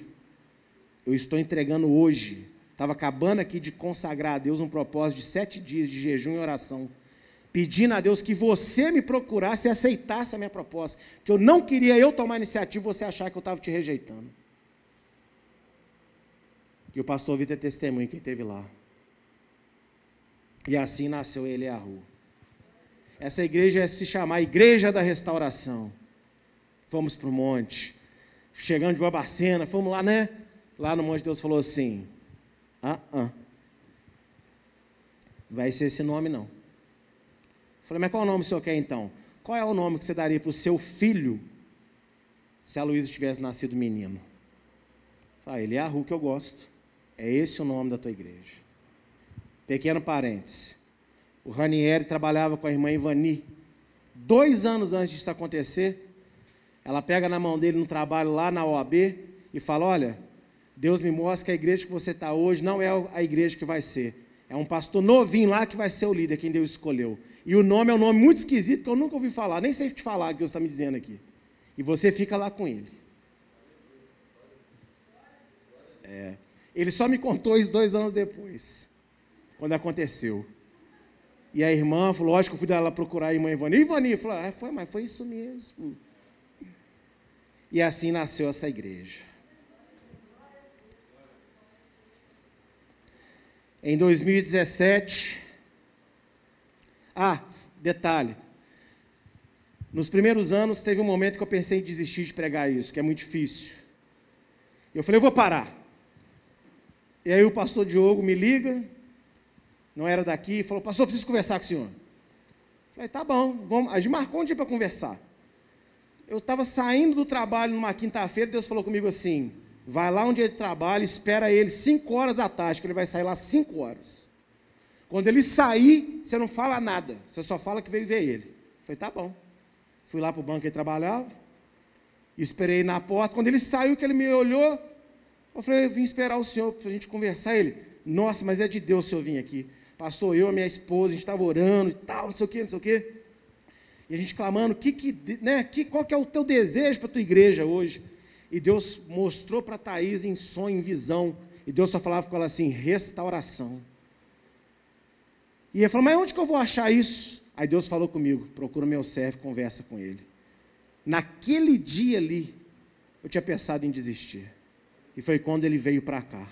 eu estou entregando hoje. Estava acabando aqui de consagrar a Deus um propósito de sete dias de jejum e oração. Pedindo a Deus que você me procurasse e aceitasse a minha proposta. Que eu não queria eu tomar iniciativa e você achar que eu estava te rejeitando. E o pastor Vitor é testemunho que esteve lá. E assim nasceu ele a rua. Essa igreja é se chamar Igreja da Restauração. Fomos para o monte. Chegando de Babacena, fomos lá, né? Lá no monte Deus falou assim: ah, ah. Vai ser esse nome não. Falei, mas qual nome o senhor quer então? Qual é o nome que você daria para o seu filho se a Luísa tivesse nascido menino? Falei, ele é a rua que eu gosto. É esse o nome da tua igreja. Pequeno parênteses. O Ranieri trabalhava com a irmã Ivani. Dois anos antes disso acontecer, ela pega na mão dele no trabalho lá na OAB e fala: Olha, Deus me mostra que a igreja que você está hoje não é a igreja que vai ser. É um pastor novinho lá que vai ser o líder, quem Deus escolheu. E o nome é um nome muito esquisito que eu nunca ouvi falar, nem sei te falar que Deus está me dizendo aqui. E você fica lá com ele. É. Ele só me contou isso dois anos depois quando aconteceu. E a irmã falou, lógico, eu fui dela procurar a irmã Ivani. Ivani falou, ah, foi, mas foi isso mesmo. E assim nasceu essa igreja. Em 2017, ah, detalhe, nos primeiros anos teve um momento que eu pensei em desistir de pregar isso, que é muito difícil. Eu falei, eu vou parar. E aí o pastor Diogo me liga, não era daqui, falou, pastor, preciso conversar com o senhor. Falei, tá bom, vamos. A gente marcou um dia para conversar. Eu estava saindo do trabalho numa quinta-feira, Deus falou comigo assim: vai lá onde ele trabalha, espera ele 5 horas da tarde, que ele vai sair lá 5 horas. Quando ele sair, você não fala nada, você só fala que veio ver ele. Falei, tá bom. Fui lá para o banco que ele trabalhava, esperei na porta. Quando ele saiu, que ele me olhou, eu falei, eu vim esperar o senhor para a gente conversar. Ele, nossa, mas é de Deus o senhor vir aqui pastor, eu e minha esposa, a gente estava orando e tal, não sei o quê, não sei o quê. E a gente clamando, que, que, né, que, qual que é o teu desejo para a tua igreja hoje? E Deus mostrou para Thaís em sonho, em visão. E Deus só falava com ela assim, restauração. E ele falou, mas onde que eu vou achar isso? Aí Deus falou comigo, procura meu servo, conversa com ele. Naquele dia ali, eu tinha pensado em desistir. E foi quando ele veio para cá.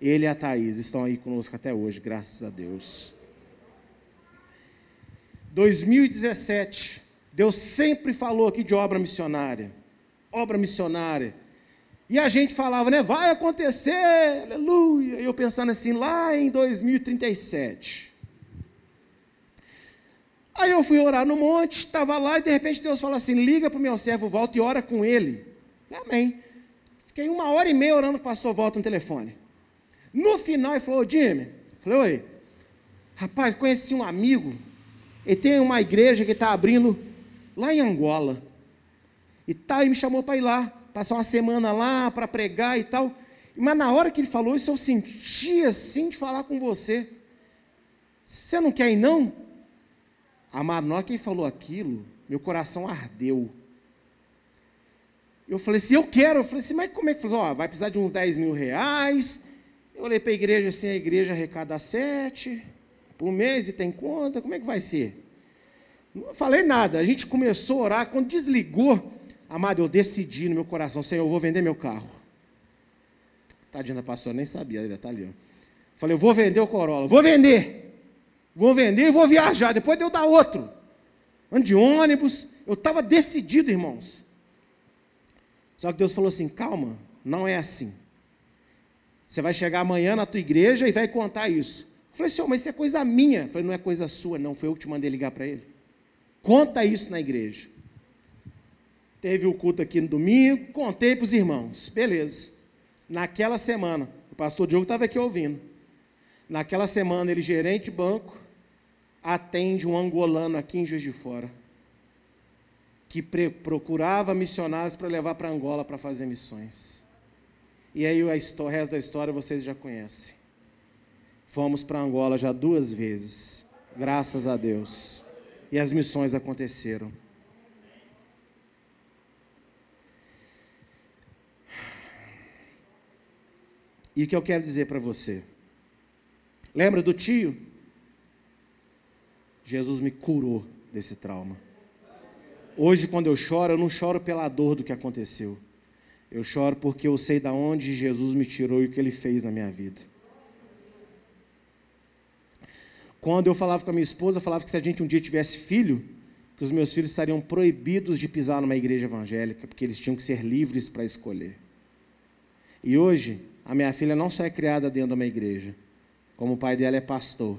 Ele e a Thaís estão aí conosco até hoje, graças a Deus. 2017, Deus sempre falou aqui de obra missionária. Obra missionária. E a gente falava, né? Vai acontecer, aleluia. E eu pensando assim, lá em 2037. Aí eu fui orar no monte, estava lá e de repente Deus falou assim: liga para o meu servo, volta e ora com ele. Amém. Fiquei uma hora e meia orando o pastor, volta no telefone. No final ele falou, Jimmy, falei, oi, rapaz, conheci um amigo, ele tem uma igreja que está abrindo lá em Angola. E tal, e me chamou para ir lá, passar uma semana lá para pregar e tal. Mas na hora que ele falou isso, eu senti assim de falar com você. Você não quer ir, não? Amado, na hora que ele falou aquilo, meu coração ardeu. Eu falei assim, eu quero. Eu falei assim, mas como é que falou? Ó, vai precisar de uns 10 mil reais, eu olhei para a igreja assim, a igreja arrecada sete por mês e tem conta, como é que vai ser? Não falei nada, a gente começou a orar, quando desligou, amado, eu decidi no meu coração, Senhor, eu vou vender meu carro. Tadinha da pastora, nem sabia, ele está ali. Ó. Falei, eu vou vender o Corolla, vou vender, vou vender e vou viajar, depois eu dar outro. Ando de ônibus, eu estava decidido, irmãos. Só que Deus falou assim: calma, não é assim. Você vai chegar amanhã na tua igreja e vai contar isso. Eu falei, senhor, mas isso é coisa minha. Eu falei, não é coisa sua, não. Foi eu que te mandei ligar para ele. Conta isso na igreja. Teve o culto aqui no domingo, contei para os irmãos. Beleza. Naquela semana, o pastor Diogo estava aqui ouvindo. Naquela semana, ele, gerente de banco, atende um angolano aqui em Juiz de Fora, que procurava missionários para levar para Angola para fazer missões. E aí o resto da história vocês já conhecem. Fomos para Angola já duas vezes, graças a Deus. E as missões aconteceram. E o que eu quero dizer para você? Lembra do tio? Jesus me curou desse trauma. Hoje, quando eu choro, eu não choro pela dor do que aconteceu. Eu choro porque eu sei da onde Jesus me tirou e o que ele fez na minha vida. Quando eu falava com a minha esposa, eu falava que se a gente um dia tivesse filho, que os meus filhos estariam proibidos de pisar numa igreja evangélica, porque eles tinham que ser livres para escolher. E hoje, a minha filha não só é criada dentro de uma igreja, como o pai dela é pastor.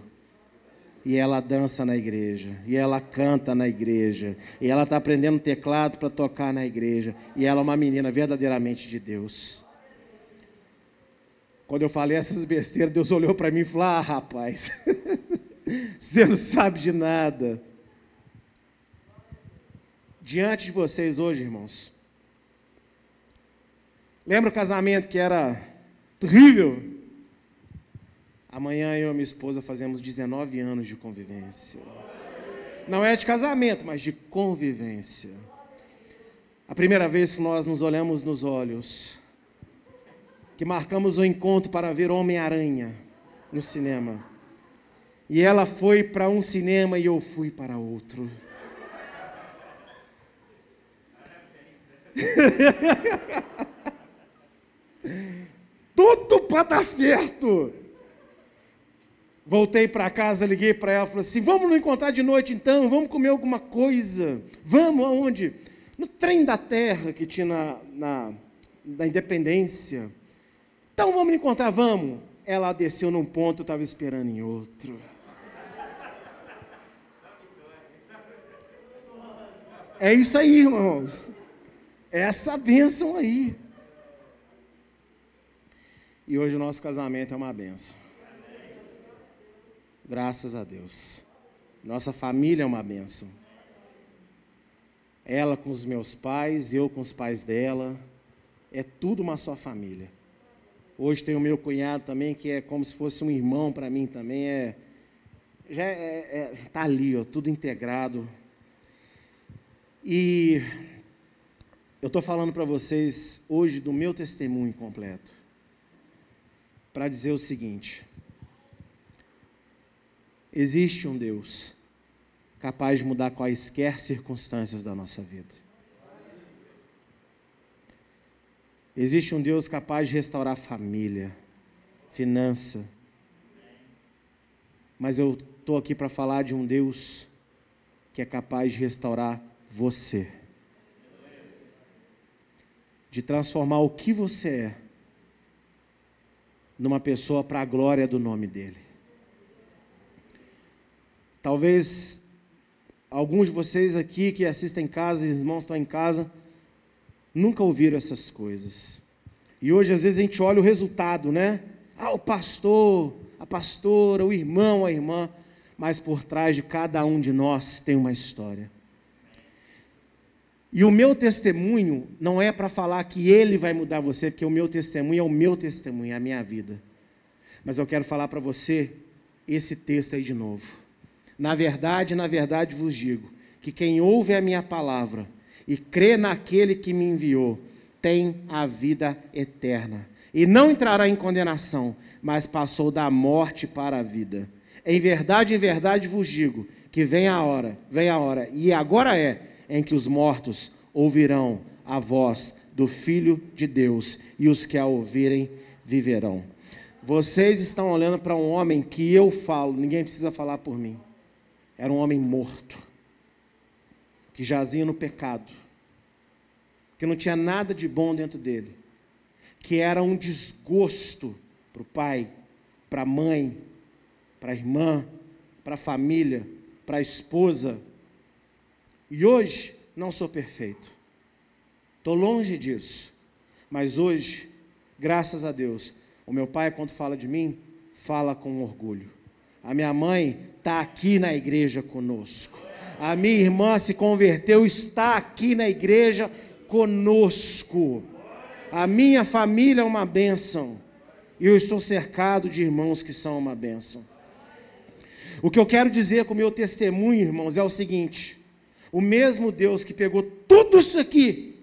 E ela dança na igreja, e ela canta na igreja, e ela está aprendendo teclado para tocar na igreja, e ela é uma menina verdadeiramente de Deus. Quando eu falei essas besteiras, Deus olhou para mim e falou: Ah, rapaz, você não sabe de nada. Diante de vocês hoje, irmãos, lembra o casamento que era terrível? Amanhã eu e minha esposa fazemos 19 anos de convivência. Não é de casamento, mas de convivência. A primeira vez que nós nos olhamos nos olhos, que marcamos o encontro para ver Homem-Aranha no cinema. E ela foi para um cinema e eu fui para outro. Tudo para dar certo. Voltei para casa, liguei para ela, falei assim: vamos nos encontrar de noite então, vamos comer alguma coisa. Vamos aonde? No trem da terra que tinha na, na, na Independência. Então vamos nos encontrar, vamos. Ela desceu num ponto, eu estava esperando em outro. É isso aí, irmãos. É essa bênção aí. E hoje o nosso casamento é uma bênção. Graças a Deus. Nossa família é uma bênção. Ela com os meus pais, eu com os pais dela. É tudo uma só família. Hoje tem o meu cunhado também, que é como se fosse um irmão para mim também. É, já é, é, tá ali, ó, tudo integrado. E eu estou falando para vocês hoje do meu testemunho completo. Para dizer o seguinte: Existe um Deus capaz de mudar quaisquer circunstâncias da nossa vida. Existe um Deus capaz de restaurar família, finança. Mas eu estou aqui para falar de um Deus que é capaz de restaurar você, de transformar o que você é numa pessoa para a glória do nome dEle. Talvez alguns de vocês aqui que assistem em casa, irmãos estão em casa, nunca ouviram essas coisas. E hoje, às vezes, a gente olha o resultado, né? Ah, o pastor, a pastora, o irmão, a irmã. Mas por trás de cada um de nós tem uma história. E o meu testemunho não é para falar que ele vai mudar você, porque o meu testemunho é o meu testemunho, é a minha vida. Mas eu quero falar para você esse texto aí de novo. Na verdade, na verdade vos digo que quem ouve a minha palavra e crê naquele que me enviou tem a vida eterna e não entrará em condenação, mas passou da morte para a vida. Em verdade, em verdade vos digo que vem a hora, vem a hora, e agora é, em que os mortos ouvirão a voz do Filho de Deus, e os que a ouvirem viverão. Vocês estão olhando para um homem que eu falo, ninguém precisa falar por mim. Era um homem morto, que jazia no pecado, que não tinha nada de bom dentro dele, que era um desgosto para o pai, para a mãe, para a irmã, para a família, para a esposa. E hoje não sou perfeito, estou longe disso, mas hoje, graças a Deus, o meu pai, quando fala de mim, fala com orgulho. A minha mãe está aqui na igreja conosco. A minha irmã se converteu, está aqui na igreja conosco. A minha família é uma bênção. E eu estou cercado de irmãos que são uma bênção. O que eu quero dizer com o meu testemunho, irmãos, é o seguinte: o mesmo Deus que pegou tudo isso aqui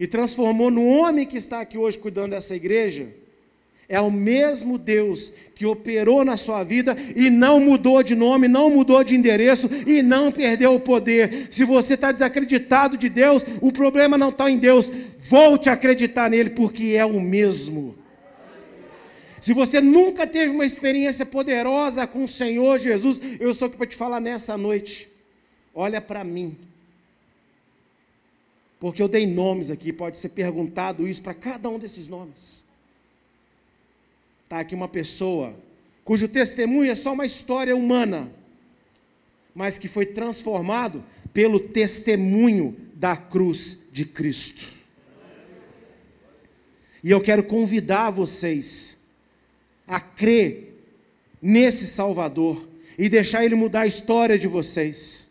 e transformou no homem que está aqui hoje cuidando dessa igreja, É o mesmo Deus que operou na sua vida e não mudou de nome, não mudou de endereço e não perdeu o poder. Se você está desacreditado de Deus, o problema não está em Deus. Volte a acreditar nele, porque é o mesmo. Se você nunca teve uma experiência poderosa com o Senhor Jesus, eu estou aqui para te falar nessa noite. Olha para mim. Porque eu dei nomes aqui, pode ser perguntado isso para cada um desses nomes. Está aqui uma pessoa cujo testemunho é só uma história humana, mas que foi transformado pelo testemunho da cruz de Cristo. E eu quero convidar vocês a crer nesse Salvador e deixar Ele mudar a história de vocês.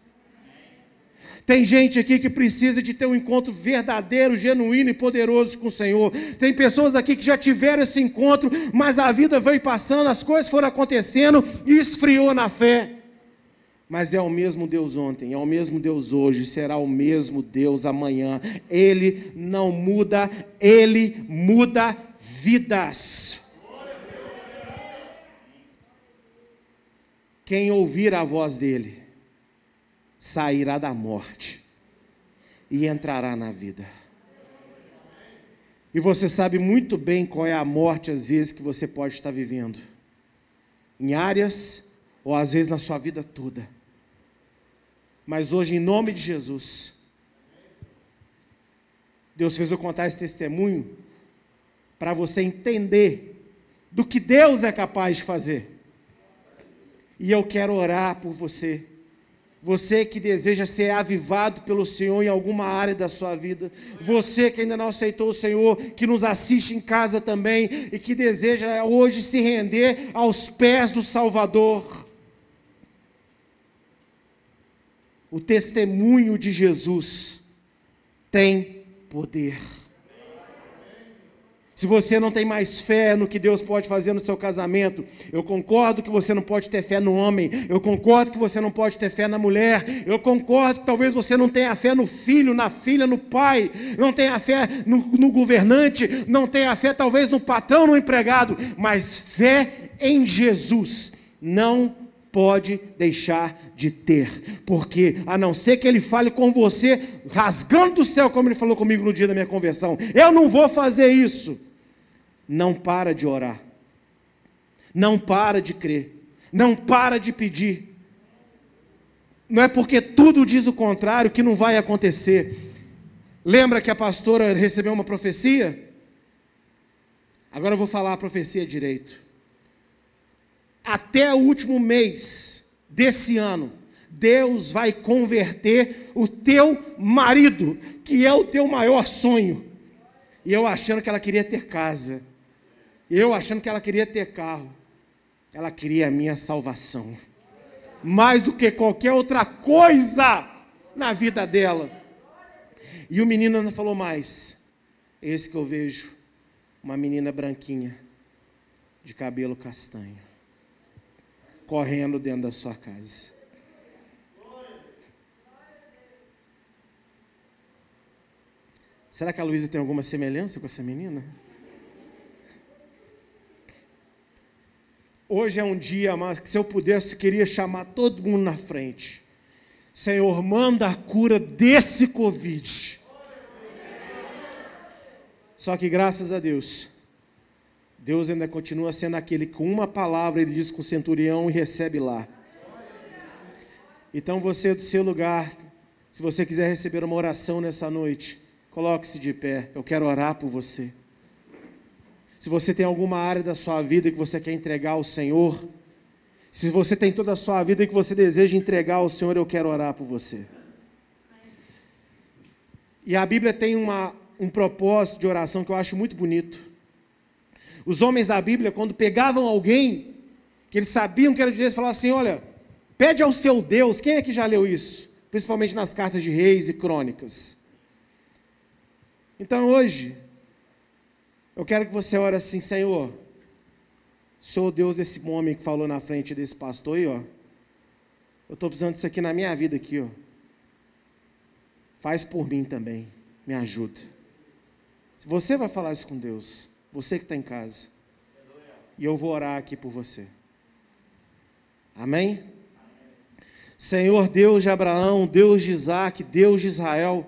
Tem gente aqui que precisa de ter um encontro verdadeiro, genuíno e poderoso com o Senhor. Tem pessoas aqui que já tiveram esse encontro, mas a vida veio passando, as coisas foram acontecendo e esfriou na fé. Mas é o mesmo Deus ontem, é o mesmo Deus hoje, será o mesmo Deus amanhã. Ele não muda, ele muda vidas. Quem ouvir a voz dele sairá da morte e entrará na vida. E você sabe muito bem qual é a morte, às vezes, que você pode estar vivendo, em áreas ou às vezes na sua vida toda. Mas hoje, em nome de Jesus, Deus fez eu contar esse testemunho para você entender do que Deus é capaz de fazer. E eu quero orar por você você que deseja ser avivado pelo Senhor em alguma área da sua vida. Você que ainda não aceitou o Senhor, que nos assiste em casa também e que deseja hoje se render aos pés do Salvador. O testemunho de Jesus tem poder. Se você não tem mais fé no que Deus pode fazer no seu casamento, eu concordo que você não pode ter fé no homem, eu concordo que você não pode ter fé na mulher, eu concordo que talvez você não tenha fé no filho, na filha, no pai, não tenha fé no, no governante, não tenha fé talvez no patrão, no empregado, mas fé em Jesus não pode deixar de ter, porque a não ser que ele fale com você, rasgando do céu, como ele falou comigo no dia da minha conversão, eu não vou fazer isso não para de orar, não para de crer, não para de pedir. Não é porque tudo diz o contrário que não vai acontecer. Lembra que a pastora recebeu uma profecia? Agora eu vou falar a profecia direito. Até o último mês desse ano, Deus vai converter o teu marido, que é o teu maior sonho. E eu achando que ela queria ter casa. Eu achando que ela queria ter carro. Ela queria a minha salvação. Mais do que qualquer outra coisa na vida dela. E o menino não falou mais. Esse que eu vejo, uma menina branquinha, de cabelo castanho, correndo dentro da sua casa. Será que a Luísa tem alguma semelhança com essa menina? Hoje é um dia, mas que se eu pudesse, queria chamar todo mundo na frente. Senhor, manda a cura desse Covid. Só que graças a Deus, Deus ainda continua sendo aquele que com uma palavra ele diz com o centurião e recebe lá. Então você do seu lugar, se você quiser receber uma oração nessa noite, coloque-se de pé. Eu quero orar por você. Se você tem alguma área da sua vida que você quer entregar ao Senhor, se você tem toda a sua vida que você deseja entregar ao Senhor, eu quero orar por você. E a Bíblia tem uma, um propósito de oração que eu acho muito bonito. Os homens da Bíblia, quando pegavam alguém que eles sabiam que era de Deus, falavam assim: Olha, pede ao seu Deus. Quem é que já leu isso? Principalmente nas cartas de reis e crônicas. Então hoje, eu quero que você ore assim, Senhor, sou Deus desse homem que falou na frente desse pastor aí, ó. Eu estou precisando disso aqui na minha vida aqui, ó. Faz por mim também, me ajuda. Se você vai falar isso com Deus, você que está em casa, e eu vou orar aqui por você. Amém? Senhor Deus de Abraão, Deus de Isaac, Deus de Israel,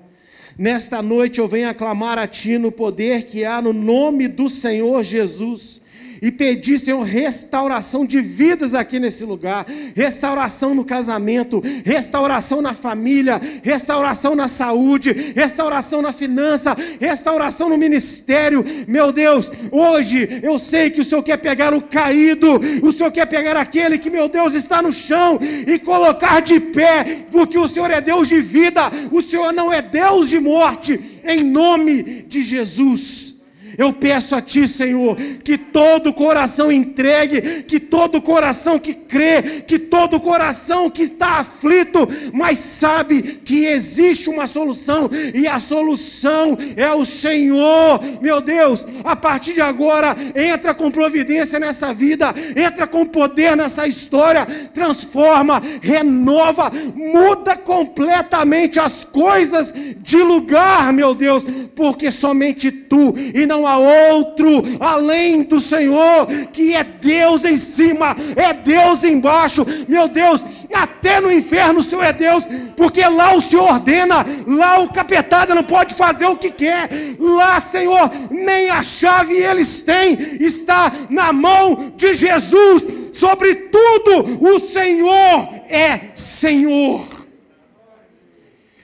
nesta noite eu venho aclamar a Ti no poder que há no nome do Senhor Jesus e pedir, Senhor, restauração de vidas aqui nesse lugar, restauração no casamento, restauração na família, restauração na saúde, restauração na finança, restauração no ministério. Meu Deus, hoje eu sei que o Senhor quer pegar o caído, o Senhor quer pegar aquele que, meu Deus, está no chão e colocar de pé, porque o Senhor é Deus de vida, o Senhor não é Deus de morte, em nome de Jesus. Eu peço a Ti, Senhor, que todo coração entregue, que todo coração que crê, que todo coração que está aflito, mas sabe que existe uma solução, e a solução é o Senhor, meu Deus. A partir de agora, entra com providência nessa vida, entra com poder nessa história, transforma, renova, muda completamente as coisas de lugar, meu Deus, porque somente Tu e não a outro além do Senhor, que é Deus em cima, é Deus embaixo. Meu Deus, até no inferno o Senhor é Deus, porque lá o Senhor ordena, lá o capetada não pode fazer o que quer. Lá, Senhor, nem a chave eles têm, está na mão de Jesus. Sobre tudo, o Senhor é Senhor.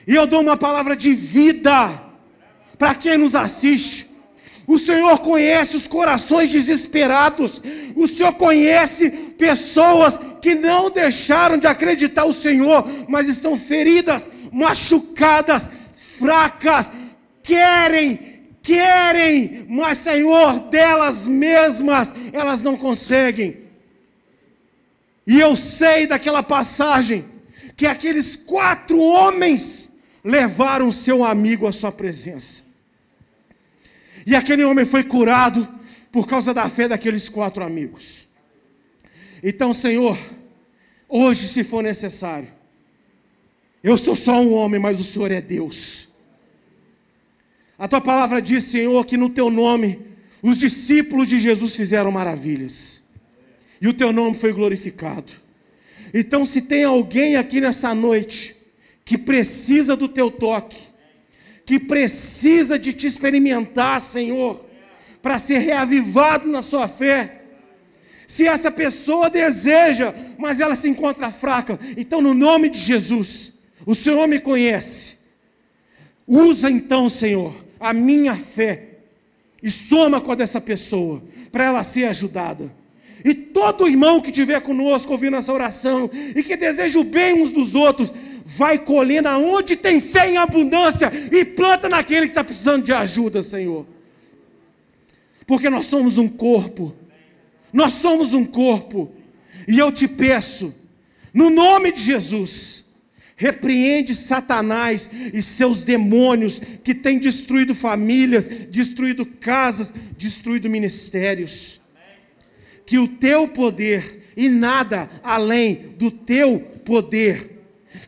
E eu dou uma palavra de vida para quem nos assiste. O Senhor conhece os corações desesperados. O Senhor conhece pessoas que não deixaram de acreditar o Senhor, mas estão feridas, machucadas, fracas, querem, querem, mas Senhor, delas mesmas, elas não conseguem. E eu sei daquela passagem que aqueles quatro homens levaram seu amigo à sua presença. E aquele homem foi curado por causa da fé daqueles quatro amigos. Então, Senhor, hoje, se for necessário, eu sou só um homem, mas o Senhor é Deus. A tua palavra diz, Senhor, que no teu nome os discípulos de Jesus fizeram maravilhas. E o teu nome foi glorificado. Então, se tem alguém aqui nessa noite que precisa do teu toque, que precisa de te experimentar, Senhor, para ser reavivado na sua fé. Se essa pessoa deseja, mas ela se encontra fraca, então, no nome de Jesus, o Senhor me conhece. Usa então, Senhor, a minha fé e soma com a dessa pessoa, para ela ser ajudada. E todo irmão que estiver conosco ouvindo essa oração e que deseja o bem uns dos outros, vai colhendo aonde tem fé em abundância e planta naquele que está precisando de ajuda, Senhor. Porque nós somos um corpo, nós somos um corpo, e eu te peço, no nome de Jesus, repreende Satanás e seus demônios que têm destruído famílias, destruído casas, destruído ministérios. Que o teu poder e nada além do teu poder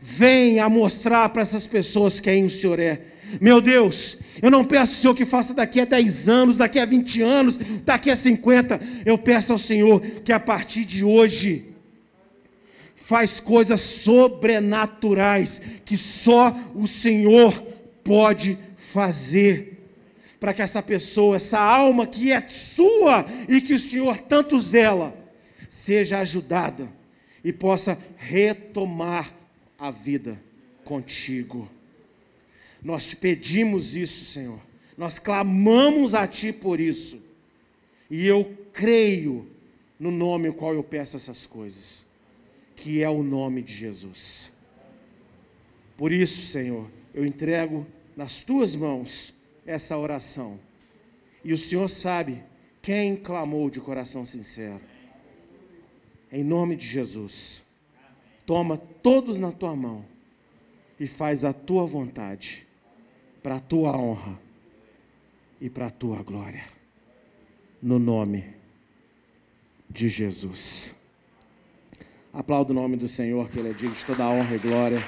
venha mostrar para essas pessoas quem o Senhor é. Meu Deus, eu não peço ao Senhor que faça daqui a 10 anos, daqui a 20 anos, daqui a 50. Eu peço ao Senhor que a partir de hoje faz coisas sobrenaturais que só o Senhor pode fazer. Para que essa pessoa, essa alma que é sua e que o Senhor tanto zela, seja ajudada e possa retomar a vida contigo. Nós te pedimos isso, Senhor. Nós clamamos a Ti por isso. E eu creio no nome o qual eu peço essas coisas, que é o nome de Jesus. Por isso, Senhor, eu entrego nas tuas mãos essa oração. E o Senhor sabe quem clamou de coração sincero. Em nome de Jesus toma todos na tua mão e faz a tua vontade, para a tua honra e para a tua glória. No nome de Jesus. Aplauda o nome do Senhor, que Ele é digno de toda a honra e glória.